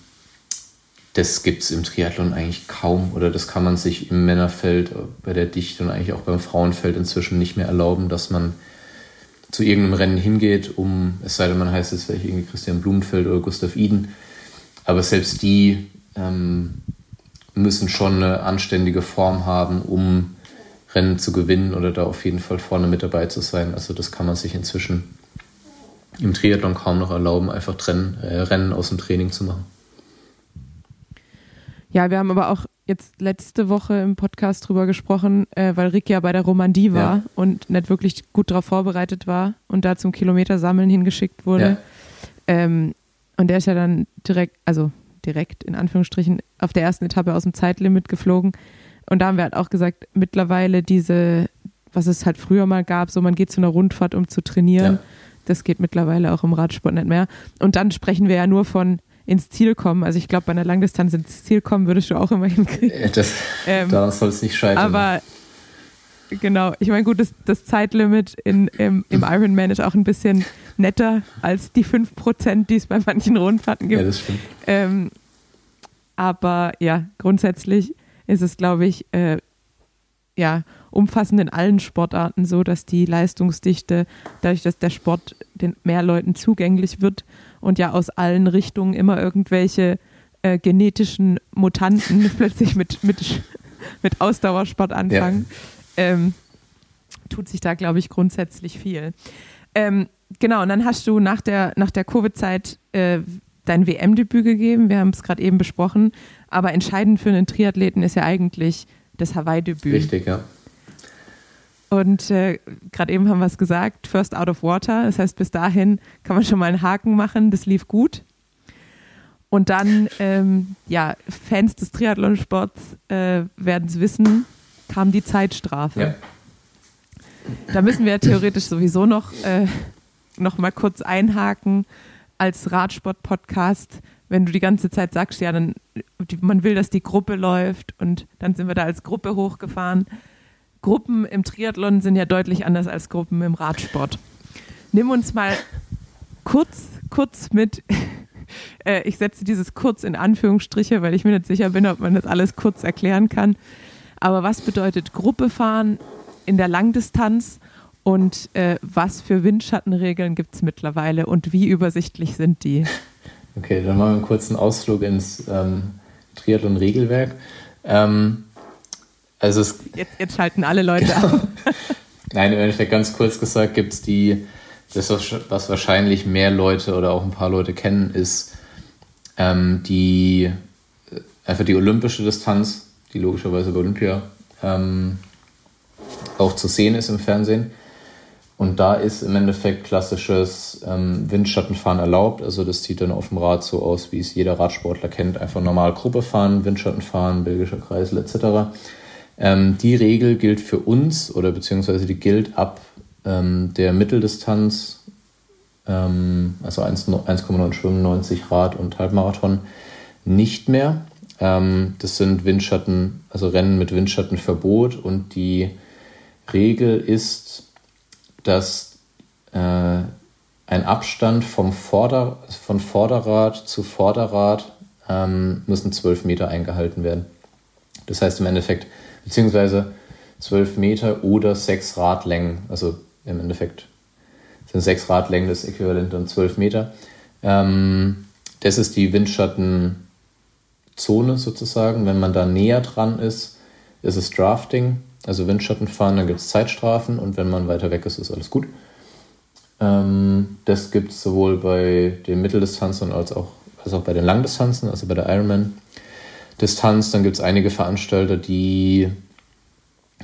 S4: das gibt es im Triathlon eigentlich kaum oder das kann man sich im Männerfeld äh, bei der Dichte und eigentlich auch beim Frauenfeld inzwischen nicht mehr erlauben, dass man zu irgendeinem Rennen hingeht, um, es sei denn, man heißt es vielleicht irgendwie Christian Blumenfeld oder Gustav Iden, aber selbst die ähm, müssen schon eine anständige Form haben, um Rennen zu gewinnen oder da auf jeden Fall vorne mit dabei zu sein. Also das kann man sich inzwischen im Triathlon kaum noch erlauben, einfach Rennen, äh, Rennen aus dem Training zu machen.
S3: Ja, wir haben aber auch jetzt letzte Woche im Podcast drüber gesprochen, äh, weil Rick ja bei der Romandie war ja. und nicht wirklich gut darauf vorbereitet war und da zum Kilometersammeln hingeschickt wurde. Ja. Ähm, und der ist ja dann direkt, also direkt in Anführungsstrichen, auf der ersten Etappe aus dem Zeitlimit geflogen. Und da haben wir halt auch gesagt, mittlerweile diese, was es halt früher mal gab, so man geht zu einer Rundfahrt, um zu trainieren. Ja. Das geht mittlerweile auch im Radsport nicht mehr. Und dann sprechen wir ja nur von ins Ziel kommen. Also ich glaube, bei einer Langdistanz ins Ziel kommen würdest du auch immer hinkriegen.
S4: Äh, das, ähm, daran soll es nicht scheitern.
S3: Aber genau, ich meine, gut, das, das Zeitlimit in, im, im Ironman ist auch ein bisschen netter als die 5%, die es bei manchen Rundfahrten gibt. Ja, das stimmt. Ähm, aber ja, grundsätzlich ist es, glaube ich, äh, ja, umfassend in allen Sportarten so, dass die Leistungsdichte, dadurch, dass der Sport den mehr Leuten zugänglich wird und ja aus allen Richtungen immer irgendwelche äh, genetischen Mutanten [laughs] plötzlich mit, mit, mit Ausdauersport anfangen, ja. ähm, tut sich da, glaube ich, grundsätzlich viel. Ähm, genau, und dann hast du nach der, nach der Covid-Zeit äh, dein WM-Debüt gegeben. Wir haben es gerade eben besprochen. Aber entscheidend für einen Triathleten ist ja eigentlich das Hawaii-Debüt.
S4: Richtig, ja.
S3: Und äh, gerade eben haben wir es gesagt, first out of water. Das heißt, bis dahin kann man schon mal einen Haken machen, das lief gut. Und dann, ähm, ja, Fans des Triathlonsports äh, werden es wissen, kam die Zeitstrafe. Ja. Da müssen wir theoretisch sowieso noch, äh, noch mal kurz einhaken als Radsport-Podcast wenn du die ganze Zeit sagst, ja, dann man will, dass die Gruppe läuft und dann sind wir da als Gruppe hochgefahren. Gruppen im Triathlon sind ja deutlich anders als Gruppen im Radsport. Nimm uns mal kurz, kurz mit. [laughs] Äh, ich setze dieses kurz in Anführungsstriche, weil ich mir nicht sicher bin, ob man das alles kurz erklären kann. Aber was bedeutet Gruppe fahren in der Langdistanz und äh, was für Windschattenregeln gibt es mittlerweile und wie übersichtlich sind die?
S4: Okay, dann machen wir einen kurzen Ausflug ins ähm, Triathlon-Regelwerk. Ähm, also es,
S3: jetzt, jetzt schalten alle Leute genau. ab. [laughs]
S4: Nein, im Endeffekt ganz kurz gesagt gibt es die, das, was wahrscheinlich mehr Leute oder auch ein paar Leute kennen, ist ähm, die äh, einfach die olympische Distanz, die logischerweise bei Olympia ähm, auch zu sehen ist im Fernsehen. Und da ist im Endeffekt klassisches ähm, Windschattenfahren erlaubt. Also das sieht dann auf dem Rad so aus, wie es jeder Radsportler kennt. Einfach normal Gruppe fahren, Windschatten fahren, belgischer Kreisel etc. Ähm, die Regel gilt für uns oder beziehungsweise die gilt ab ähm, der Mitteldistanz, ähm, also 1,9 Schwimmen, 90 Rad und Halbmarathon, nicht mehr. Ähm, das sind Windschatten, also Rennen mit Windschattenverbot und die Regel ist, dass äh, ein Abstand vom Vorder-, von Vorderrad zu Vorderrad ähm, müssen 12 Meter eingehalten werden. Das heißt im Endeffekt, beziehungsweise 12 Meter oder 6 Radlängen, also im Endeffekt sind 6 Radlängen das Äquivalent an 12 Meter. Ähm, das ist die Windschattenzone sozusagen. Wenn man da näher dran ist, ist es Drafting also Windschatten fahren, dann gibt es Zeitstrafen und wenn man weiter weg ist, ist alles gut. Ähm, das gibt es sowohl bei den Mitteldistanzen als auch, als auch bei den Langdistanzen, also bei der Ironman-Distanz. Dann gibt es einige Veranstalter, die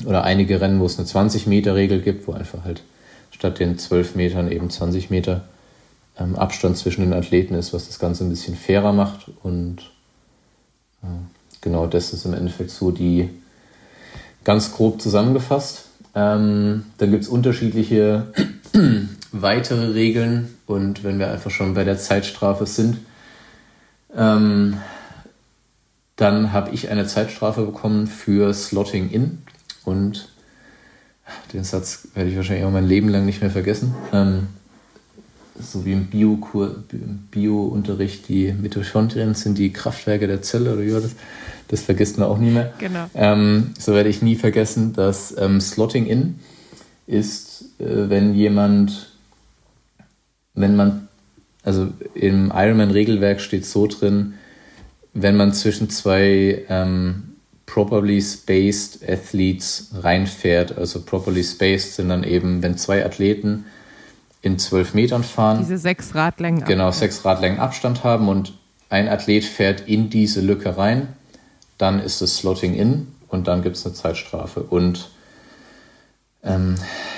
S4: oder einige Rennen, wo es eine 20-Meter-Regel gibt, wo einfach halt statt den 12 Metern eben 20 Meter ähm, Abstand zwischen den Athleten ist, was das Ganze ein bisschen fairer macht. Und äh, genau das ist im Endeffekt so die ganz grob zusammengefasst. Ähm, dann gibt es unterschiedliche [clears throat] weitere Regeln und wenn wir einfach schon bei der Zeitstrafe sind, ähm, dann habe ich eine Zeitstrafe bekommen für Slotting In und den Satz werde ich wahrscheinlich auch mein Leben lang nicht mehr vergessen. Ähm, so wie im Bio-Unterricht die Mitochondrien sind die Kraftwerke der Zelle oder wie war das? Das vergisst man auch nie mehr.
S3: Genau.
S4: Ähm, so werde ich nie vergessen, dass ähm, Slotting In ist, äh, wenn jemand, wenn man, also im Ironman-Regelwerk steht so drin, wenn man zwischen zwei ähm, properly spaced Athletes reinfährt. Also properly spaced sind dann eben, wenn zwei Athleten in zwölf Metern fahren.
S3: Diese sechs Radlängen.
S4: Genau, sechs Radlängen Abstand haben und ein Athlet fährt in diese Lücke rein dann ist es Slotting in und dann gibt es eine Zeitstrafe. Und ähm,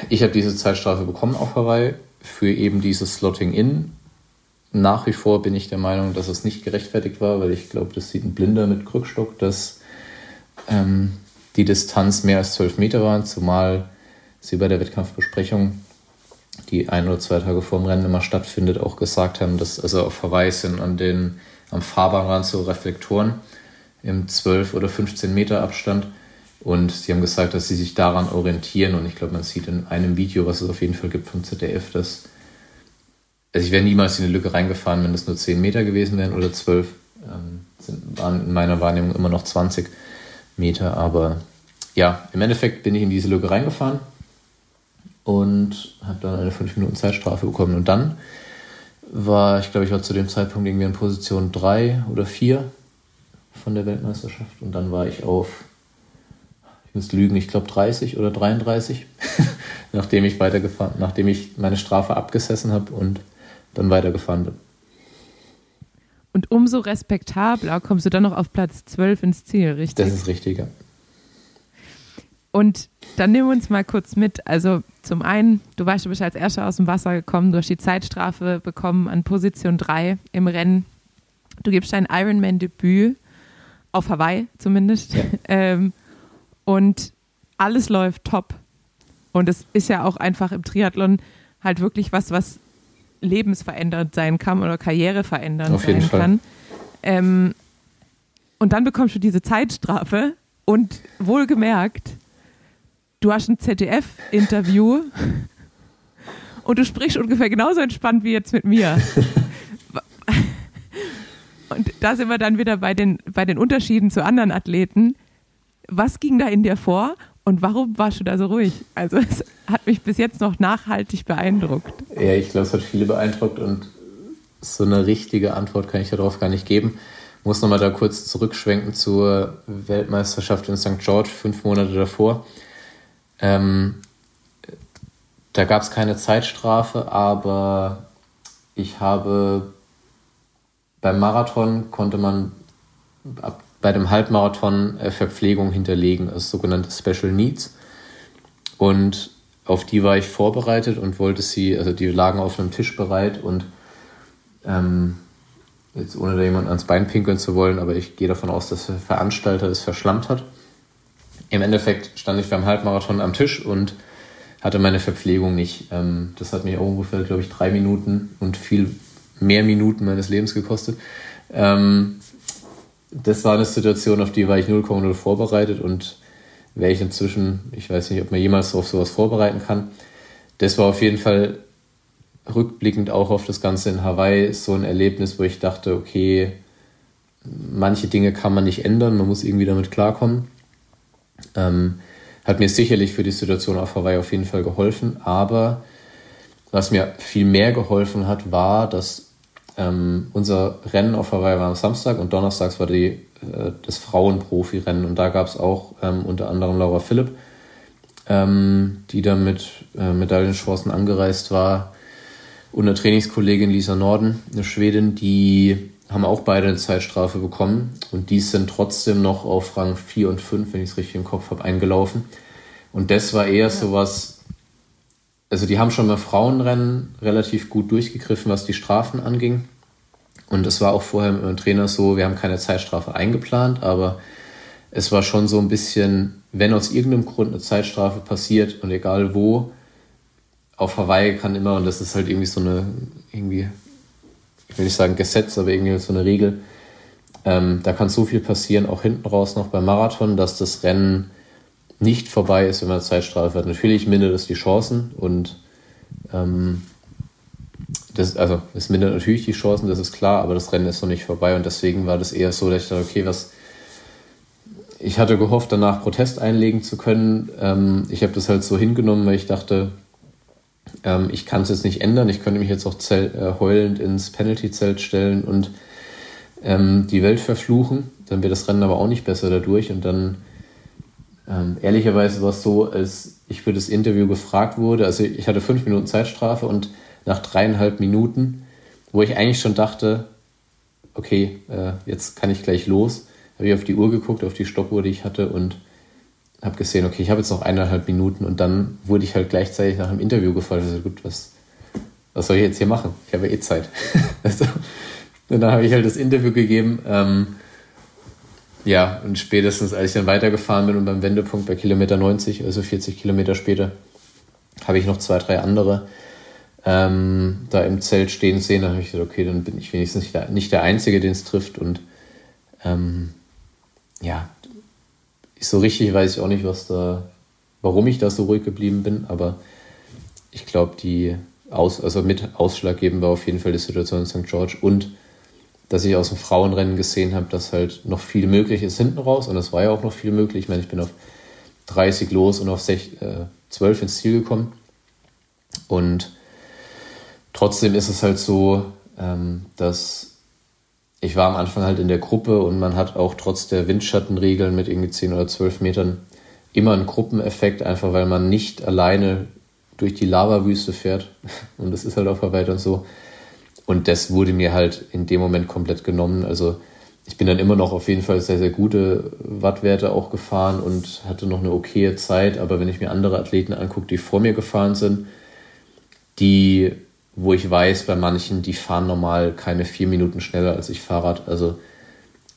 S4: ich habe diese Zeitstrafe bekommen auf Hawaii für eben dieses Slotting in. Nach wie vor bin ich der Meinung, dass es nicht gerechtfertigt war, weil ich glaube, das sieht ein Blinder mit Krückstock, dass ähm, die Distanz mehr als 12 Meter war, zumal sie bei der Wettkampfbesprechung, die ein oder zwei Tage vor dem Rennen immer stattfindet, auch gesagt haben, dass also auf Hawaii sind an den, am Fahrbahnrand so Reflektoren im 12 oder 15 Meter Abstand. Und sie haben gesagt, dass sie sich daran orientieren. Und ich glaube, man sieht in einem Video, was es auf jeden Fall gibt vom ZDF, dass. Also ich wäre niemals in eine Lücke reingefahren, wenn es nur 10 Meter gewesen wären oder 12. Ähm, sind, waren in meiner Wahrnehmung immer noch 20 Meter. Aber ja, im Endeffekt bin ich in diese Lücke reingefahren und habe dann eine 5 Minuten Zeitstrafe bekommen. Und dann war, ich glaube, ich war zu dem Zeitpunkt irgendwie in Position 3 oder 4 von der Weltmeisterschaft und dann war ich auf, ich muss lügen, ich glaube 30 oder 33, [laughs] nachdem ich weitergefahren, nachdem ich meine Strafe abgesessen habe und dann weitergefahren bin.
S3: Und umso respektabler kommst du dann noch auf Platz 12 ins Ziel, richtig?
S4: Das ist richtig, ja.
S3: Und dann nehmen wir uns mal kurz mit. Also zum einen, du weißt, du bist als Erster aus dem Wasser gekommen, du hast die Zeitstrafe bekommen an Position 3 im Rennen. Du gibst dein Ironman-Debüt auf Hawaii zumindest. Ja. [laughs] Ähm, und alles läuft top. Und es ist ja auch einfach im Triathlon halt wirklich was, was lebensverändernd sein kann oder karriereverändernd
S4: Auf jeden
S3: sein
S4: Fall.
S3: kann. Ähm, und dann bekommst du diese Zeitstrafe und wohlgemerkt, du hast ein ZDF-Interview [laughs] und du sprichst ungefähr genauso entspannt wie jetzt mit mir. [laughs] Und da sind wir dann wieder bei den, bei den Unterschieden zu anderen Athleten. Was ging da in dir vor und warum warst du da so ruhig? Also es hat mich bis jetzt noch nachhaltig beeindruckt.
S4: Ja, ich glaube, es hat viele beeindruckt und so eine richtige Antwort kann ich darauf gar nicht geben. Ich muss nochmal da kurz zurückschwenken zur Weltmeisterschaft in St. George, fünf Monate davor. Ähm, da gab es keine Zeitstrafe, aber ich habe beim Marathon konnte man ab, bei dem Halbmarathon äh, Verpflegung hinterlegen, also sogenannte Special Needs. Und auf die war ich vorbereitet und wollte sie, also die lagen auf einem Tisch bereit und ähm, jetzt ohne da jemand ans Bein pinkeln zu wollen, aber ich gehe davon aus, dass der Veranstalter das verschlammt hat. Im Endeffekt stand ich beim Halbmarathon am Tisch und hatte meine Verpflegung nicht. Ähm, das hat mich auch ungefähr, glaube ich, drei Minuten und viel mehr Minuten meines Lebens gekostet. Ähm, das war eine Situation, auf die war ich 0,0 vorbereitet und wäre ich inzwischen, ich weiß nicht, ob man jemals auf sowas vorbereiten kann. Das war auf jeden Fall rückblickend auch auf das Ganze in Hawaii so ein Erlebnis, wo ich dachte, okay, manche Dinge kann man nicht ändern, man muss irgendwie damit klarkommen. Ähm, hat mir sicherlich für die Situation auf Hawaii auf jeden Fall geholfen, aber was mir viel mehr geholfen hat, war, dass ähm, unser Rennen auf Hawaii war am Samstag und donnerstags war die, äh, das Frauenprofi-Rennen und da gab es auch ähm, unter anderem Laura Philipp, ähm, die da mit äh, Medaillenchancen angereist war und eine Trainingskollegin Lisa Norden, eine Schwedin, die haben auch beide eine Zeitstrafe bekommen und die sind trotzdem noch auf Rang 4 und 5, wenn ich es richtig im Kopf habe, eingelaufen. Und das war eher ja. so was, also die haben schon mal Frauenrennen relativ gut durchgegriffen, was die Strafen anging. Und es war auch vorher mit dem Trainer so, wir haben keine Zeitstrafe eingeplant, aber es war schon so ein bisschen, wenn aus irgendeinem Grund eine Zeitstrafe passiert und egal wo, auf Hawaii kann immer, und das ist halt irgendwie so eine, irgendwie, ich will nicht sagen Gesetz, aber irgendwie so eine Regel, ähm, da kann so viel passieren, auch hinten raus noch beim Marathon, dass das Rennen nicht vorbei ist, wenn man Zeitstrafe hat. Natürlich mindert es die Chancen und ähm, das, also es mindert natürlich die Chancen, das ist klar, aber das Rennen ist noch nicht vorbei und deswegen war das eher so, dass ich dachte, okay, was ich hatte gehofft, danach Protest einlegen zu können. Ähm, ich habe das halt so hingenommen, weil ich dachte, ähm, ich kann es jetzt nicht ändern. Ich könnte mich jetzt auch zelt, äh, heulend ins Penalty-Zelt stellen und ähm, die Welt verfluchen. Dann wäre das Rennen aber auch nicht besser dadurch und dann ähm, ehrlicherweise war es so, als ich für das Interview gefragt wurde, also ich hatte fünf Minuten Zeitstrafe und nach dreieinhalb Minuten, wo ich eigentlich schon dachte, okay, äh, jetzt kann ich gleich los, habe ich auf die Uhr geguckt, auf die Stoppuhr, die ich hatte und habe gesehen, okay, ich habe jetzt noch eineinhalb Minuten und dann wurde ich halt gleichzeitig nach dem Interview gefragt, also gut, was, was soll ich jetzt hier machen? Ich habe ja eh Zeit. [laughs] also, und dann habe ich halt das Interview gegeben. Ähm, ja, und spätestens als ich dann weitergefahren bin und beim Wendepunkt bei Kilometer 90, also 40 Kilometer später, habe ich noch zwei, drei andere ähm, da im Zelt stehen sehen. Da habe ich gesagt, okay, dann bin ich wenigstens nicht der, nicht der Einzige, den es trifft. Und ähm, ja, so richtig weiß ich auch nicht, was da, warum ich da so ruhig geblieben bin, aber ich glaube, die aus, also mit ausschlaggebend war auf jeden Fall die Situation in St. George und dass ich aus dem Frauenrennen gesehen habe, dass halt noch viel möglich ist hinten raus. Und es war ja auch noch viel möglich. Ich meine, ich bin auf 30 los und auf 6, äh, 12 ins Ziel gekommen. Und trotzdem ist es halt so, ähm, dass ich war am Anfang halt in der Gruppe und man hat auch trotz der Windschattenregeln mit irgendwie 10 oder 12 Metern immer einen Gruppeneffekt, einfach weil man nicht alleine durch die Lavawüste fährt. [laughs] Und das ist halt auf Hawaii und so. Und das wurde mir halt in dem Moment komplett genommen. Also ich bin dann immer noch auf jeden Fall sehr, sehr gute Wattwerte auch gefahren und hatte noch eine okaye Zeit. Aber wenn ich mir andere Athleten angucke, die vor mir gefahren sind, die, wo ich weiß, bei manchen, die fahren normal keine vier Minuten schneller als ich Fahrrad. Also,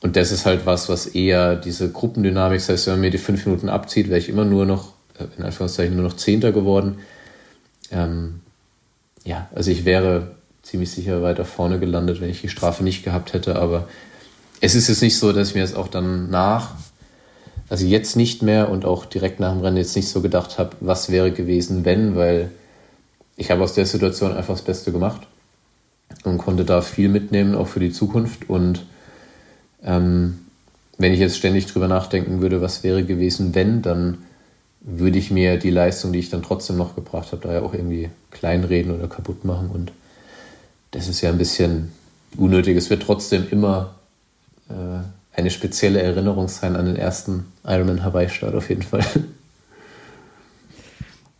S4: und das ist halt was, was eher diese Gruppendynamik, das heißt, wenn man mir die fünf Minuten abzieht, wäre ich immer nur noch, äh, in Anführungszeichen, nur noch Zehnter geworden. Ähm, ja, also ich wäre ziemlich sicher weiter vorne gelandet, wenn ich die Strafe nicht gehabt hätte. Aber es ist jetzt nicht so, dass ich mir jetzt auch dann nach also jetzt nicht mehr und auch direkt nach dem Rennen jetzt nicht so gedacht habe, was wäre gewesen, wenn, weil ich habe aus der Situation einfach das Beste gemacht und konnte da viel mitnehmen, auch für die Zukunft. Und ähm, wenn ich jetzt ständig drüber nachdenken würde, was wäre gewesen, wenn, dann würde ich mir die Leistung, die ich dann trotzdem noch gebracht habe, da ja auch irgendwie kleinreden oder kaputt machen. Und das ist ja ein bisschen unnötig. Es wird trotzdem immer äh, eine spezielle Erinnerung sein an den ersten Ironman Hawaii-Start auf jeden Fall.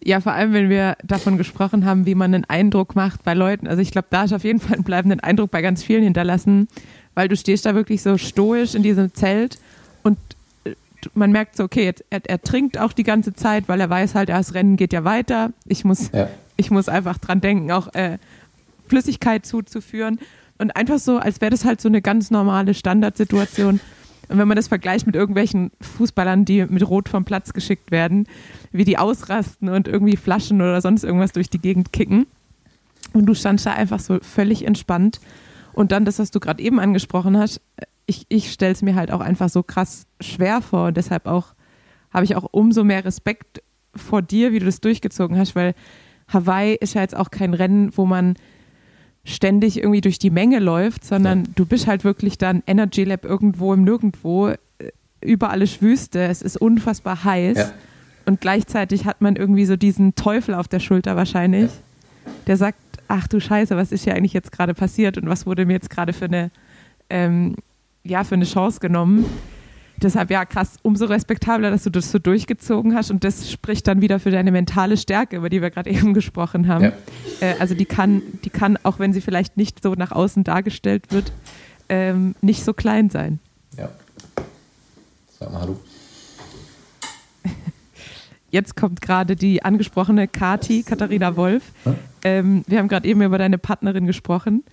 S3: Ja, vor allem, wenn wir davon gesprochen haben, wie man einen Eindruck macht bei Leuten. Also ich glaube, da ist auf jeden Fall einen bleibenden Eindruck bei ganz vielen hinterlassen, weil du stehst da wirklich so stoisch in diesem Zelt und äh, man merkt so, okay, er, er trinkt auch die ganze Zeit, weil er weiß halt, das Rennen geht ja weiter. Ich muss, ja. ich muss einfach dran denken, auch äh, Flüssigkeit zuzuführen. Und einfach so, als wäre das halt so eine ganz normale Standardsituation. Und wenn man das vergleicht mit irgendwelchen Fußballern, die mit Rot vom Platz geschickt werden, wie die ausrasten und irgendwie Flaschen oder sonst irgendwas durch die Gegend kicken. Und du standst da einfach so völlig entspannt. Und dann das, was du gerade eben angesprochen hast, ich, ich stelle es mir halt auch einfach so krass schwer vor. Und deshalb auch habe ich auch umso mehr Respekt vor dir, wie du das durchgezogen hast, weil Hawaii ist ja jetzt auch kein Rennen, wo man ständig irgendwie durch die Menge läuft, sondern ja. du bist halt wirklich dann Energy Lab irgendwo im Nirgendwo. Äh, überall ist Wüste, es ist unfassbar heiß. Ja. Und gleichzeitig hat man irgendwie so diesen Teufel auf der Schulter wahrscheinlich, ja. der sagt, ach du Scheiße, was ist hier eigentlich jetzt gerade passiert und was wurde mir jetzt gerade für eine, ähm, ja, für eine Chance genommen deshalb ja krass, umso respektabler, dass du das so durchgezogen hast und das spricht dann wieder für deine mentale Stärke, über die wir gerade [laughs] eben gesprochen haben. Ja. Äh, also die kann, die kann, auch wenn sie vielleicht nicht so nach außen dargestellt wird, ähm, nicht so klein sein.
S4: Ja. Sag mal Hallo. [laughs]
S3: Jetzt kommt gerade die angesprochene Kati, Katharina Wolf. Ähm, wir haben gerade eben über deine Partnerin gesprochen.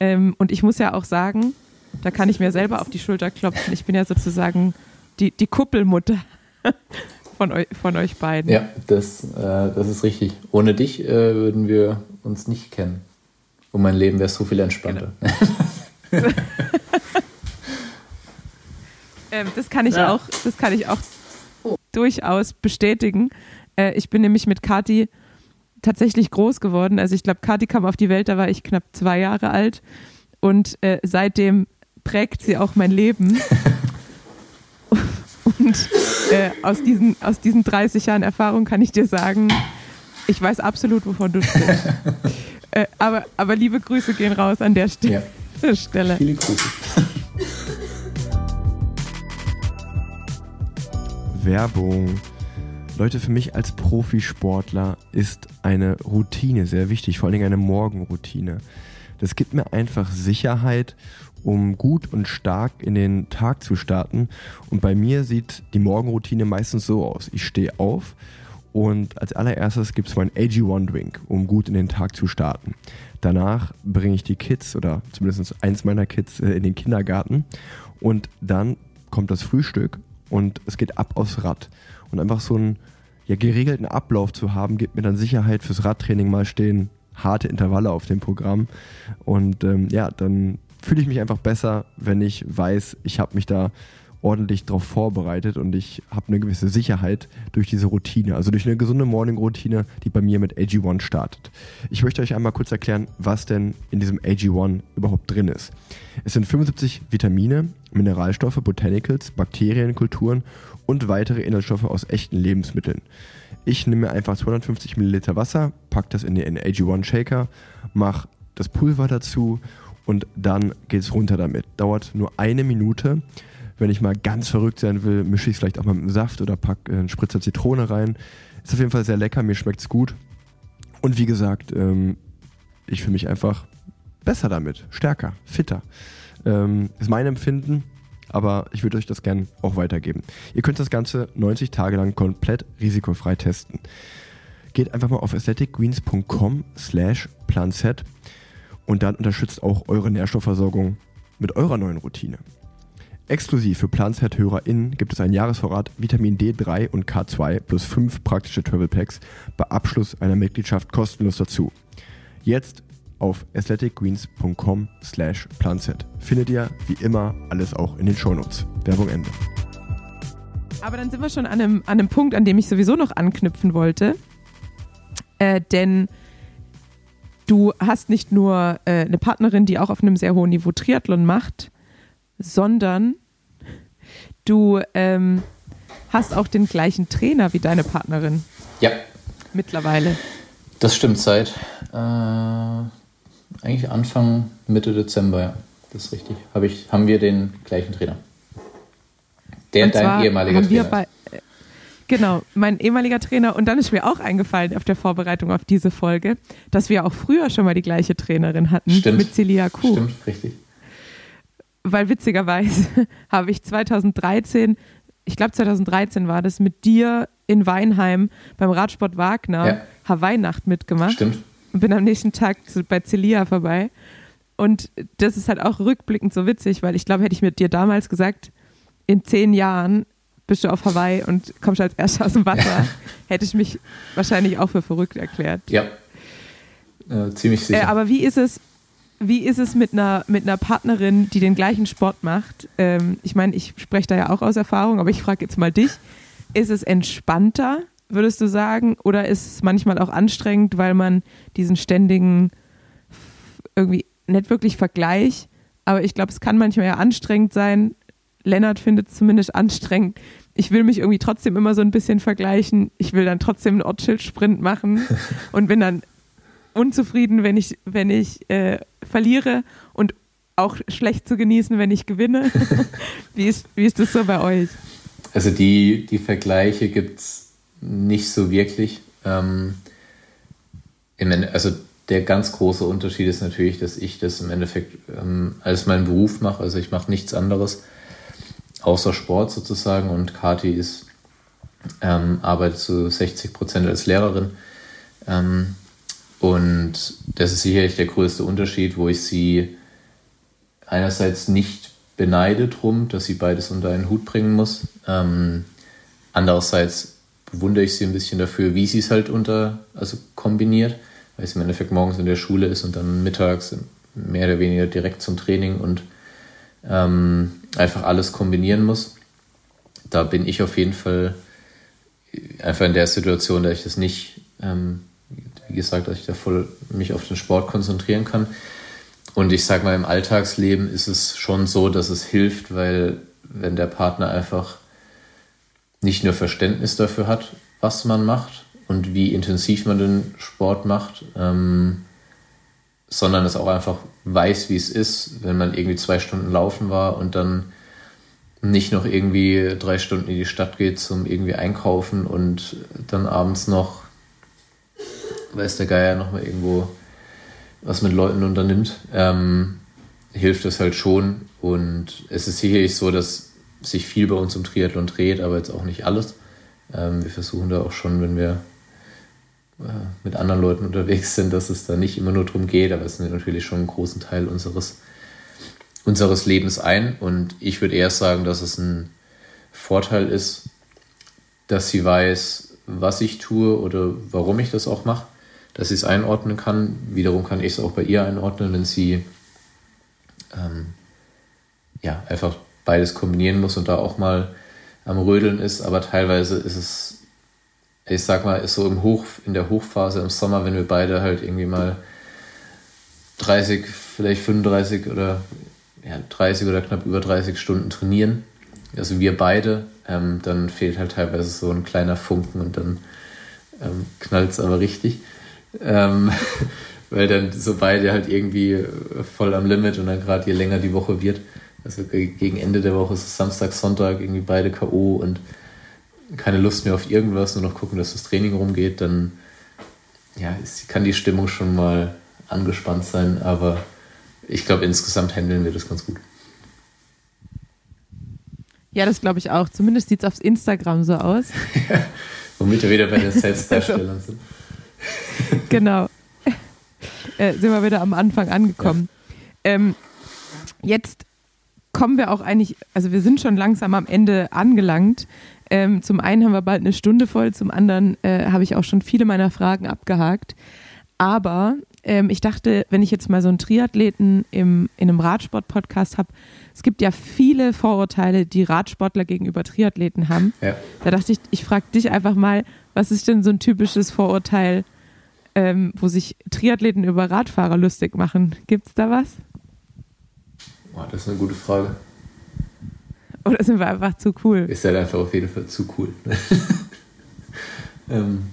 S3: Ähm, und ich muss ja auch sagen, da kann ich mir selber auf die Schulter klopfen. Ich bin ja sozusagen die, die Kuppelmutter [laughs] von, eu, von euch beiden.
S4: Ja, das, äh, das ist richtig. Ohne dich äh, würden wir uns nicht kennen. Und mein Leben wäre so viel entspannter. Genau. [laughs]
S3: ähm, das kann ich ja. auch, das kann ich auch durchaus bestätigen. Äh, ich bin nämlich mit Kati tatsächlich groß geworden. Also ich glaube, Kati kam auf die Welt, da war ich knapp zwei Jahre alt. Und äh, seitdem prägt sie auch mein Leben. Und äh, aus, diesen, aus diesen 30 Jahren Erfahrung kann ich dir sagen, ich weiß absolut, wovon du sprichst. [laughs] äh, aber, aber liebe Grüße gehen raus an der St ja. Stelle. Viele Grüße. [laughs]
S5: Werbung. Leute, für mich als Profisportler ist eine Routine sehr wichtig, vor allen Dingen eine Morgenroutine. Das gibt mir einfach Sicherheit um gut und stark in den Tag zu starten. Und bei mir sieht die Morgenroutine meistens so aus. Ich stehe auf und als allererstes gibt es meinen AG1-Drink, um gut in den Tag zu starten. Danach bringe ich die Kids oder zumindest eins meiner Kids äh, in den Kindergarten und dann kommt das Frühstück und es geht ab aufs Rad. Und einfach so einen ja, geregelten Ablauf zu haben, gibt mir dann Sicherheit fürs Radtraining mal stehen harte Intervalle auf dem Programm. Und ähm, ja, dann fühle ich mich einfach besser, wenn ich weiß, ich habe mich da ordentlich darauf vorbereitet und ich habe eine gewisse Sicherheit durch diese Routine, also durch eine gesunde Morning-Routine, die bei mir mit AG1 startet. Ich möchte euch einmal kurz erklären, was denn in diesem AG1 überhaupt drin ist. Es sind 75 Vitamine, Mineralstoffe, Botanicals, Bakterienkulturen und weitere Inhaltsstoffe aus echten Lebensmitteln. Ich nehme einfach 250 Milliliter Wasser, packe das in den AG1 Shaker, mache das Pulver dazu und dann geht es runter damit. Dauert nur eine Minute. Wenn ich mal ganz verrückt sein will, mische ich es vielleicht auch mal mit einem Saft oder packe einen Spritzer Zitrone rein. Ist auf jeden Fall sehr lecker, mir schmeckt es gut. Und wie gesagt, ähm, ich fühle mich einfach besser damit, stärker, fitter. Ähm, ist mein Empfinden, aber ich würde euch das gerne auch weitergeben. Ihr könnt das Ganze 90 Tage lang komplett risikofrei testen. Geht einfach mal auf aestheticgreens.com slash planset und dann unterstützt auch eure Nährstoffversorgung mit eurer neuen Routine. Exklusiv für Planset-HörerInnen gibt es einen Jahresvorrat Vitamin D3 und K2 plus 5 praktische Travel Packs bei Abschluss einer Mitgliedschaft kostenlos dazu. Jetzt auf athleticgreens.com slash planset findet ihr wie immer alles auch in den Shownotes. Werbung Ende.
S3: Aber dann sind wir schon an einem, an einem Punkt, an dem ich sowieso noch anknüpfen wollte. Äh, denn du hast nicht nur äh, eine Partnerin, die auch auf einem sehr hohen Niveau Triathlon macht, sondern du ähm, hast auch den gleichen Trainer wie deine Partnerin
S4: Ja,
S3: mittlerweile.
S4: das stimmt seit äh, eigentlich Anfang, Mitte Dezember, ja. Das ist richtig. Hab ich, haben wir den gleichen Trainer. Der
S3: Und
S4: dein ehemaliger
S3: haben wir
S4: Trainer.
S3: bei, äh, Genau, mein ehemaliger Trainer. Und dann ist mir auch eingefallen auf der Vorbereitung auf diese Folge, dass wir auch früher schon mal die gleiche Trainerin hatten
S4: Stimmt.
S3: mit Celia Kuh.
S4: Stimmt, richtig.
S3: Weil witzigerweise [laughs] habe ich 2013, ich glaube 2013 war das, mit dir in Weinheim beim Radsport Wagner
S4: Ja.
S3: Hawaii-Nacht mitgemacht
S4: Stimmt.
S3: und bin am nächsten Tag bei Celia vorbei. Und das ist halt auch rückblickend so witzig, weil ich glaube, hätte ich mit dir damals gesagt, in zehn Jahren bist du auf Hawaii und kommst als Erster aus dem Wasser, hätte ich mich wahrscheinlich auch für verrückt erklärt.
S4: Ja. Äh, ziemlich
S3: Äh,
S4: sicher.
S3: aber wie ist es, wie ist es mit einer, mit einer Partnerin, die den gleichen Sport macht? Ähm, ich meine, ich spreche da ja auch aus Erfahrung, aber ich frage jetzt mal dich. Ist es entspannter, würdest du sagen, oder ist es manchmal auch anstrengend, weil man diesen ständigen irgendwie nicht wirklich Vergleich, aber ich glaube, es kann manchmal ja anstrengend sein. Lennart findet es zumindest anstrengend. Ich will mich irgendwie trotzdem immer so ein bisschen vergleichen. Ich will dann trotzdem einen Ortsschild-Sprint machen [laughs] und bin dann unzufrieden, wenn ich, wenn ich äh, verliere und auch schlecht zu genießen, wenn ich gewinne. [laughs] wie, ist, wie ist das so bei euch?
S4: Also die, die Vergleiche gibt es nicht so wirklich. Ähm, Ende, also der ganz große Unterschied ist natürlich, dass ich das im Endeffekt ähm, als meinen Beruf mache. Also ich mache nichts anderes außer Sport sozusagen und Kati ist ähm, arbeitet zu 60 Prozent als Lehrerin. Ähm, und das ist sicherlich der größte Unterschied, wo ich sie einerseits nicht beneide drum, dass sie beides unter einen Hut bringen muss. Ähm, andererseits bewundere ich sie ein bisschen dafür, wie sie es halt unter, also kombiniert, weil sie im Endeffekt morgens in der Schule ist und dann mittags mehr oder weniger direkt zum Training und ähm, einfach alles kombinieren muss. Da bin ich auf jeden Fall einfach in der Situation, dass ich das nicht, ähm, wie gesagt, dass ich da voll mich auf den Sport konzentrieren kann. Und ich sag mal, im Alltagsleben ist es schon so, dass es hilft, weil wenn der Partner einfach nicht nur Verständnis dafür hat, was man macht und wie intensiv man den Sport macht, ähm, sondern es auch einfach weiß, wie es ist, wenn man irgendwie zwei Stunden laufen war und dann nicht noch irgendwie drei Stunden in die Stadt geht zum irgendwie einkaufen und dann abends noch, weiß der Geier, noch mal irgendwo was mit Leuten unternimmt, ähm, hilft das halt schon. Und es ist sicherlich so, dass sich viel bei uns um Triathlon dreht, aber jetzt auch nicht alles. Ähm, wir versuchen da auch schon, wenn wir mit anderen Leuten unterwegs sind, dass es da nicht immer nur darum geht, aber es nimmt natürlich schon einen großen Teil unseres, unseres Lebens ein. Und ich würde eher sagen, dass es ein Vorteil ist, dass sie weiß, was ich tue oder warum ich das auch mache, dass sie es einordnen kann. Wiederum kann ich es auch bei ihr einordnen, wenn sie ähm, ja, einfach beides kombinieren muss und da auch mal am Rödeln ist. Aber teilweise ist es, ich sag mal, so im Hoch, in der Hochphase im Sommer, wenn wir beide halt irgendwie mal 30, vielleicht 35 oder ja, 30 oder knapp über 30 Stunden trainieren, also wir beide, ähm, dann fehlt halt teilweise so ein kleiner Funken und dann ähm, knallt es aber richtig. Ähm, [laughs] weil dann so beide halt irgendwie voll am Limit und dann gerade je länger die Woche wird, also ge- gegen Ende der Woche ist es Samstag, Sonntag, irgendwie beide K.O. und keine Lust mehr auf irgendwas, nur noch gucken, dass das Training rumgeht, dann ja, ist, kann die Stimmung schon mal angespannt sein, aber ich glaube, insgesamt handeln wir das ganz gut.
S3: Ja, das glaube ich auch. Zumindest sieht es auf Instagram so aus. [laughs]
S4: Womit wir wieder bei den [laughs] Selbstdarstellern sind.
S3: genau. Äh, sind wir wieder am Anfang angekommen. Ähm, jetzt kommen wir auch eigentlich, also wir sind schon langsam am Ende angelangt. Ähm, zum einen haben wir bald eine Stunde voll, zum anderen äh, habe ich auch schon viele meiner Fragen abgehakt. Aber ähm, ich dachte, wenn ich jetzt mal so einen Triathleten im, in einem Radsport-Podcast habe, es gibt ja viele Vorurteile, die Radsportler gegenüber Triathleten haben.
S4: Ja.
S3: Da dachte ich, ich frage dich einfach mal, was ist denn so ein typisches Vorurteil, ähm, wo sich Triathleten über Radfahrer lustig machen? Gibt es da was?
S4: Boah, das ist eine gute Frage.
S3: Oder sind wir einfach zu cool?
S4: Ist halt einfach auf jeden Fall zu cool. [laughs] ähm,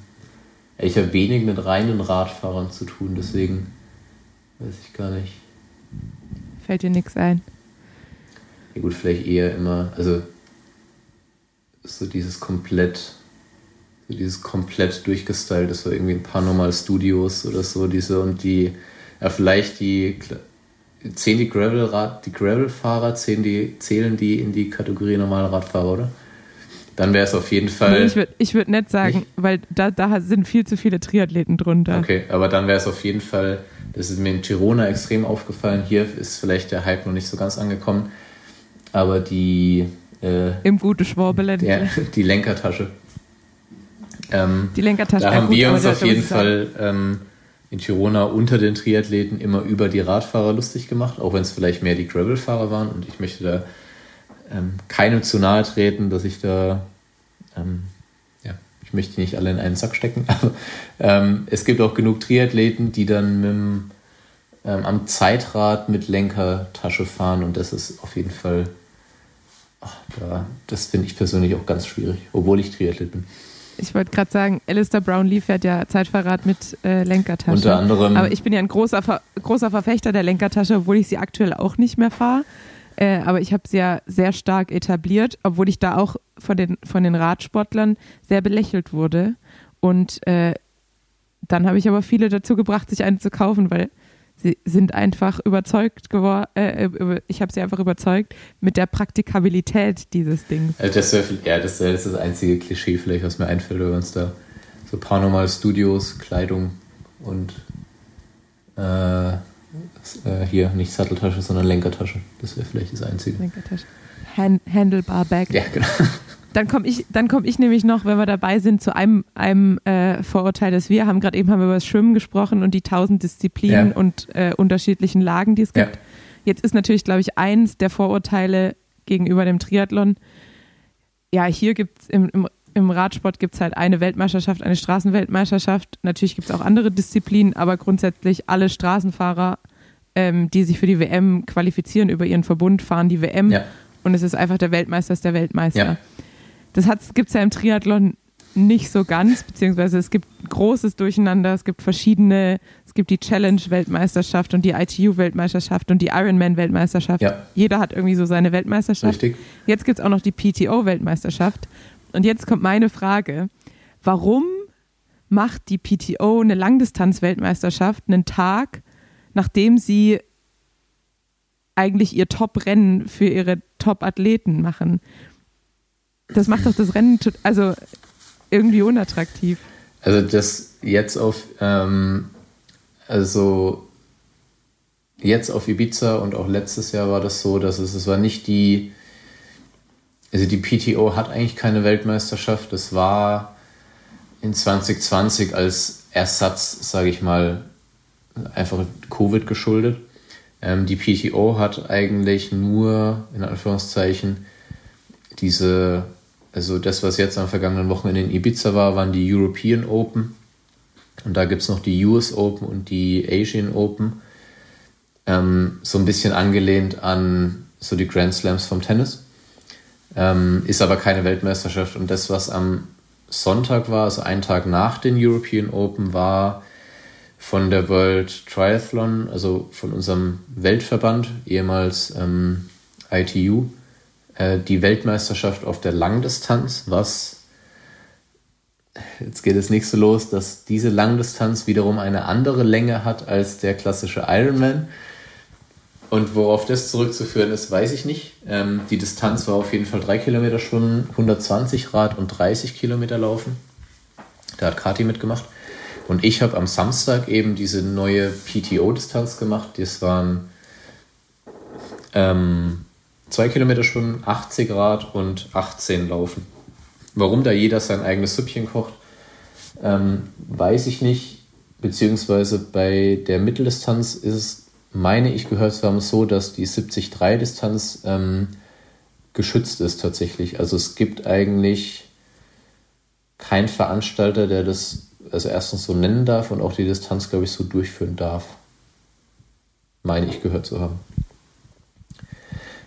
S4: ich habe wenig mit reinen Radfahrern zu tun, deswegen weiß ich gar nicht.
S3: Fällt dir nichts ein?
S4: Ja gut, vielleicht eher immer, also so dieses komplett, so dieses komplett durchgestylt, das war irgendwie ein paar normal Studios oder so, diese und die, ja vielleicht die, zählen die Gravel-Rad, die Gravel-Fahrer, zählen die, zählen die in die Kategorie normale Radfahrer, oder? Dann wäre es auf jeden Fall.
S3: Nee, ich würde ich würd nicht sagen, weil da, da sind viel zu viele Triathleten drunter.
S4: Okay, aber dann wäre es auf jeden Fall, das ist mir in Girona extrem aufgefallen. Hier ist vielleicht der Hype noch nicht so ganz angekommen, aber die. Äh,
S3: Im gute Schwabeland. [laughs]
S4: die Lenkertasche. Ähm,
S3: Die Lenkertasche.
S4: da haben
S3: gut,
S4: wir uns auf jeden Fall ähm, in Girona unter den Triathleten immer über die Radfahrer lustig gemacht, auch wenn es vielleicht mehr die Gravel-Fahrer waren. Und ich möchte da ähm, keinem zu nahe treten, dass ich da, ähm, ja, ich möchte die nicht alle in einen Sack stecken, [laughs] aber ähm, es gibt auch genug Triathleten, die dann mit dem, ähm, am Zeitrad mit Lenkertasche fahren und das ist auf jeden Fall, ach, da, das finde ich persönlich auch ganz schwierig, obwohl ich Triathlet bin.
S3: Ich wollte gerade sagen, Alistair Brownlee fährt ja Zeitfahrrad mit äh, Lenkertasche.
S4: Unter anderem-
S3: Aber ich bin ja ein großer, Ver großer Verfechter der Lenkertasche, obwohl ich sie aktuell auch nicht mehr fahre. Äh, aber ich habe sie ja sehr stark etabliert, obwohl ich da auch von den, von den Radsportlern sehr belächelt wurde. Und äh, dann habe ich aber viele dazu gebracht, sich eine zu kaufen, weil sie sind einfach überzeugt geworden, äh, über- ich habe sie einfach überzeugt mit der Praktikabilität dieses Dings.
S4: Also das ja, das, wär- das ist das einzige Klischee vielleicht, was mir einfällt, wenn uns da so paranormal Studios, Kleidung und äh, äh, hier nicht Satteltasche, sondern Lenkertasche. Das wäre vielleicht das einzige.
S3: Lenkertasche. Hand Handlebar Bag.
S4: Ja, genau.
S3: Dann komme ich, dann komm ich nämlich noch, wenn wir dabei sind, zu einem, einem äh, Vorurteil, das wir haben. Gerade eben haben wir über das Schwimmen gesprochen und die tausend Disziplinen
S4: Ja.
S3: und äh, unterschiedlichen Lagen, die es
S4: Ja.
S3: gibt. Jetzt ist natürlich, glaube ich, eins der Vorurteile gegenüber dem Triathlon. Ja, hier gibt es im, im, im Radsport gibt es halt eine Weltmeisterschaft, eine Straßenweltmeisterschaft. Natürlich gibt es auch andere Disziplinen, aber grundsätzlich alle Straßenfahrer, ähm, die sich für die WM qualifizieren über ihren Verbund, fahren die WM.
S4: Ja.
S3: Und es ist einfach der Weltmeister ist der Weltmeister.
S4: Ja.
S3: Das gibt es ja im Triathlon nicht so ganz, beziehungsweise es gibt großes Durcheinander, es gibt verschiedene, es gibt die Challenge-Weltmeisterschaft und die ITU-Weltmeisterschaft und die Ironman-Weltmeisterschaft.
S4: Ja.
S3: Jeder hat irgendwie so seine Weltmeisterschaft.
S4: Richtig.
S3: Jetzt gibt es auch noch die PTO-Weltmeisterschaft. Und jetzt kommt meine Frage. Warum macht die PTO eine Langdistanz-Weltmeisterschaft einen Tag, nachdem sie eigentlich ihr Top-Rennen für ihre Top-Athleten machen? Das macht doch das Rennen also irgendwie unattraktiv.
S4: Also das jetzt auf, ähm, also jetzt auf Ibiza und auch letztes Jahr war das so, dass es, es war nicht die, also die PTO hat eigentlich keine Weltmeisterschaft, das war in 2020 als Ersatz, sage ich mal, einfach Covid geschuldet. Ähm, die PTO hat eigentlich nur, in Anführungszeichen, diese, also das, was jetzt am vergangenen Wochenende in Ibiza war, waren die European Open. Und da gibt es noch die US Open und die Asian Open. Ähm, so ein bisschen angelehnt an so die Grand Slams vom Tennis. Ähm, ist aber keine Weltmeisterschaft. Und das, was am Sonntag war, also einen Tag nach den European Open, war von der World Triathlon, also von unserem Weltverband, ehemals ähm, ITU, äh, die Weltmeisterschaft auf der Langdistanz, was jetzt geht das nächste los, dass diese Langdistanz wiederum eine andere Länge hat als der klassische Ironman. Und worauf das zurückzuführen ist, weiß ich nicht. Ähm, die Distanz war auf jeden Fall 3 Kilometer schwimmen, 120 Rad und 30 Kilometer laufen. Da hat Kati mitgemacht. Und ich habe am Samstag eben diese neue PTO-Distanz gemacht. Das waren ähm, 2 Kilometer schwimmen, 80 Rad und 18 laufen. Warum da jeder sein eigenes Süppchen kocht, ähm, weiß ich nicht. beziehungsweise bei der Mitteldistanz ist es, meine ich gehört zu haben, so, dass die 70-3-Distanz ähm, geschützt ist tatsächlich. Also es gibt eigentlich keinen Veranstalter, der das also erstens so nennen darf und auch die Distanz, glaube ich, so durchführen darf. Meine ich gehört zu haben.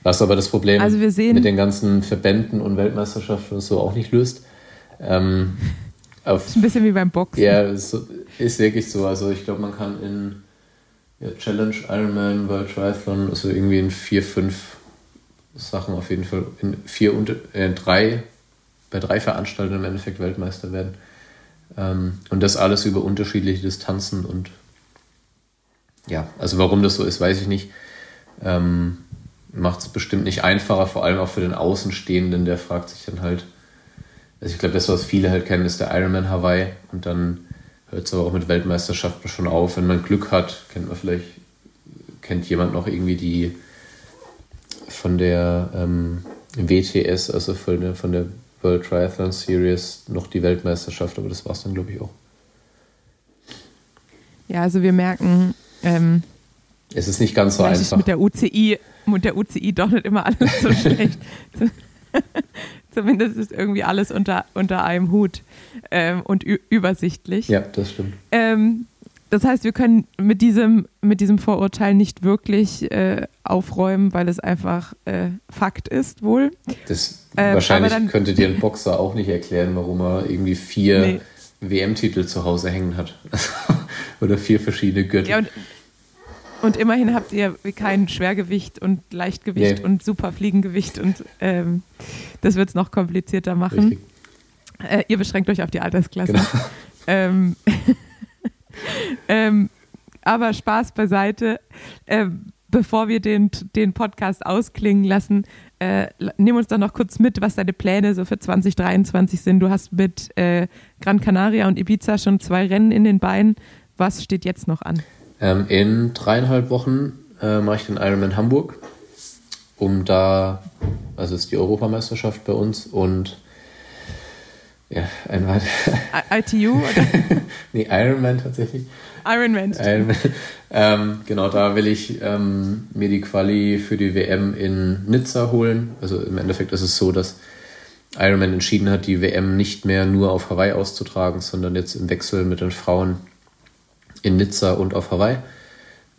S4: Was aber das Problem
S3: Also
S4: mit den ganzen Verbänden und Weltmeisterschaften und so auch nicht löst. Ähm,
S3: Ist ein bisschen wie beim Boxen.
S4: ja, ist, ist wirklich so. Also ich glaube, man kann in ja, Challenge, Ironman, World Triathlon, also irgendwie in vier, fünf Sachen auf jeden Fall, in vier und äh, drei, bei drei Veranstaltungen im Endeffekt Weltmeister werden. Ähm, und das alles über unterschiedliche Distanzen und ja, also warum das so ist, weiß ich nicht. Ähm, Macht es bestimmt nicht einfacher, vor allem auch für den Außenstehenden, der fragt sich dann halt, also ich glaube, das, was viele halt kennen, ist der Ironman Hawaii und dann hört es aber auch mit Weltmeisterschaften schon auf. Wenn man Glück hat, kennt man vielleicht, kennt jemand noch irgendwie die von der ähm, WTS, also von der, von der World Triathlon Series, noch die Weltmeisterschaft, aber das war es dann, glaube ich, auch.
S3: Ja, also wir merken, ähm,
S4: Es ist nicht ganz so
S3: vielleicht ist
S4: einfach.
S3: mit der UCI, mit der UCI doch nicht immer alles so [laughs] schlecht. [laughs] Zumindest ist irgendwie alles unter, unter einem Hut ähm, und übersichtlich.
S4: Ja, das stimmt.
S3: Ähm, das heißt, wir können mit diesem, mit diesem Vorurteil nicht wirklich äh, aufräumen, weil es einfach äh, Fakt ist, wohl.
S4: Das,
S3: Ähm,
S4: wahrscheinlich
S3: dann-
S4: könnte dir ein [laughs] Boxer auch nicht erklären, warum er irgendwie vier
S3: Nee.
S4: WM-Titel zu Hause hängen hat. Oder vier verschiedene Gürtel.
S3: Ja, und, und immerhin habt ihr kein Schwergewicht und Leichtgewicht
S4: Nee.
S3: und Superfliegengewicht und ähm, das wird es noch komplizierter machen. Äh, ihr beschränkt euch auf die Altersklasse.
S4: Genau. [laughs]
S3: Ähm, [laughs] ähm, aber Spaß beiseite. Ähm, bevor wir den, den Podcast ausklingen lassen, äh, nimm uns doch noch kurz mit, was deine Pläne so für 2023 sind. Du hast mit äh, Gran Canaria und Ibiza schon zwei Rennen in den Beinen. Was steht jetzt noch an?
S4: Ähm, in dreieinhalb Wochen äh, mache ich den Ironman Hamburg, um da, also ist die Europameisterschaft bei uns und ja, ein weiter,
S3: ITU oder [laughs]
S4: nee, Ironman tatsächlich.
S3: Ironman?
S4: Ironman. Ähm, genau, da will ich ähm, mir die Quali für die WM in Nizza holen. Also im Endeffekt ist es so, dass Ironman entschieden hat, die WM nicht mehr nur auf Hawaii auszutragen, sondern jetzt im Wechsel mit den Frauen in Nizza und auf Hawaii.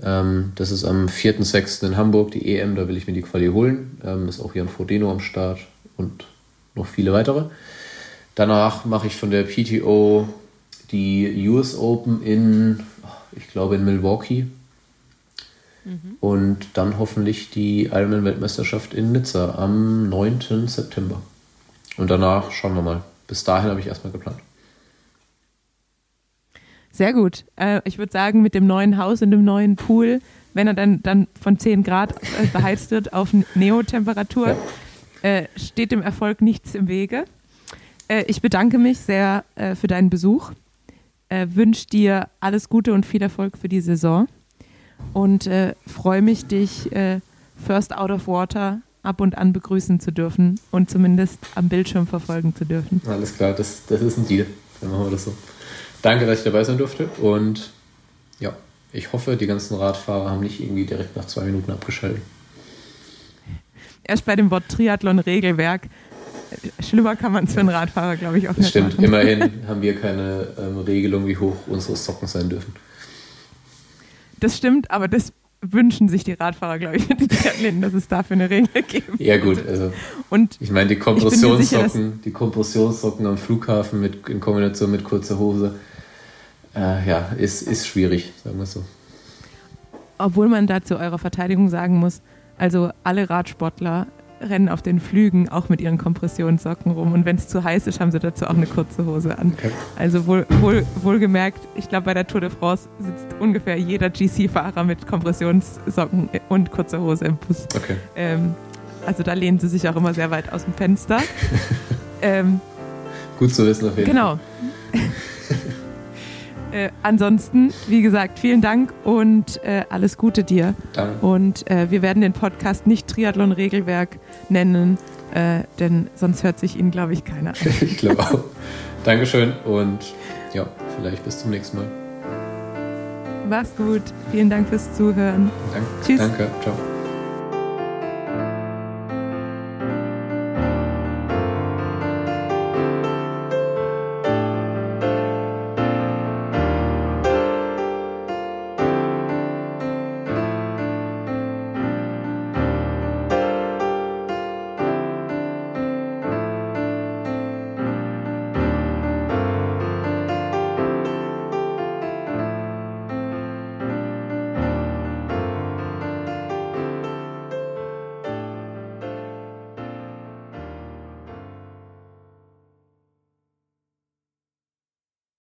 S4: Ähm, das ist am 4.6. in Hamburg, die EM, da will ich mir die Quali holen. Ähm, ist auch Jan Frodeno am Start und noch viele weitere. Danach mache ich von der PTO die US Open in, ich glaube, in Milwaukee. Und dann hoffentlich die Ironman-Weltmeisterschaft in Nizza am 9. September. Und danach schauen wir mal. Bis dahin habe ich erstmal geplant.
S3: Sehr gut. Äh, ich würde sagen, mit dem neuen Haus und dem neuen Pool, wenn er dann, dann von 10 Grad äh, beheizt wird auf Neo-Temperatur, äh, steht dem Erfolg nichts im Wege. Äh, ich bedanke mich sehr äh, für deinen Besuch. Äh, Wünsche dir alles Gute und viel Erfolg für die Saison. Und freue mich, dich First Out of Water ab und an begrüßen zu dürfen und zumindest am Bildschirm verfolgen zu dürfen.
S4: Alles klar, das, das ist ein Deal. Dann machen wir das so. Danke, dass ich dabei sein durfte. Und ja, ich hoffe, die ganzen Radfahrer haben nicht irgendwie direkt nach zwei Minuten abgeschaltet.
S3: erst bei dem Wort Triathlon-Regelwerk. Schlimmer kann man es für einen Radfahrer, glaube ich, auch nicht
S4: stimmt.
S3: machen.
S4: Immerhin [laughs] haben wir keine ähm, Regelung, wie hoch unsere Socken sein dürfen.
S3: Das stimmt, aber das wünschen sich die Radfahrer, glaube ich, [laughs] die Triathleten, dass es dafür eine Regel gibt.
S4: Ja, gut. Also,
S3: Und
S4: ich meine, die
S3: mir sicher,
S4: Kompressionssocken, die Kompressionssocken am Flughafen mit, in Kombination mit kurzer Hose, äh, ja, ist, ist schwierig, sagen wir so.
S3: obwohl man da zu eurer Verteidigung sagen muss, also alle Radsportler rennen auf den Flügen auch mit ihren Kompressionssocken rum. Und wenn es zu heiß ist, haben sie dazu auch eine kurze Hose an.
S4: Okay.
S3: Also wohl, wohl, wohlgemerkt, ich glaube, bei der Tour de France sitzt ungefähr jeder GC-Fahrer mit Kompressionssocken und kurzer Hose im Bus.
S4: Okay.
S3: Ähm, also da lehnen sie sich auch immer sehr weit aus dem Fenster. [laughs] ähm,
S4: Gut zu wissen auf jeden
S3: genau. [laughs] äh, ansonsten, wie gesagt, vielen Dank und äh, alles Gute dir.
S4: Dann,
S3: Und äh, wir werden den Podcast nicht Triathlon-Regelwerk nennen, äh, denn sonst hört sich ihn, glaube ich, keiner an. [laughs]
S4: ich glaube auch. Dankeschön und ja, vielleicht bis zum nächsten Mal.
S3: Mach's gut. Vielen Dank fürs Zuhören.
S4: Danke.
S3: Tschüss.
S4: Danke. Ciao.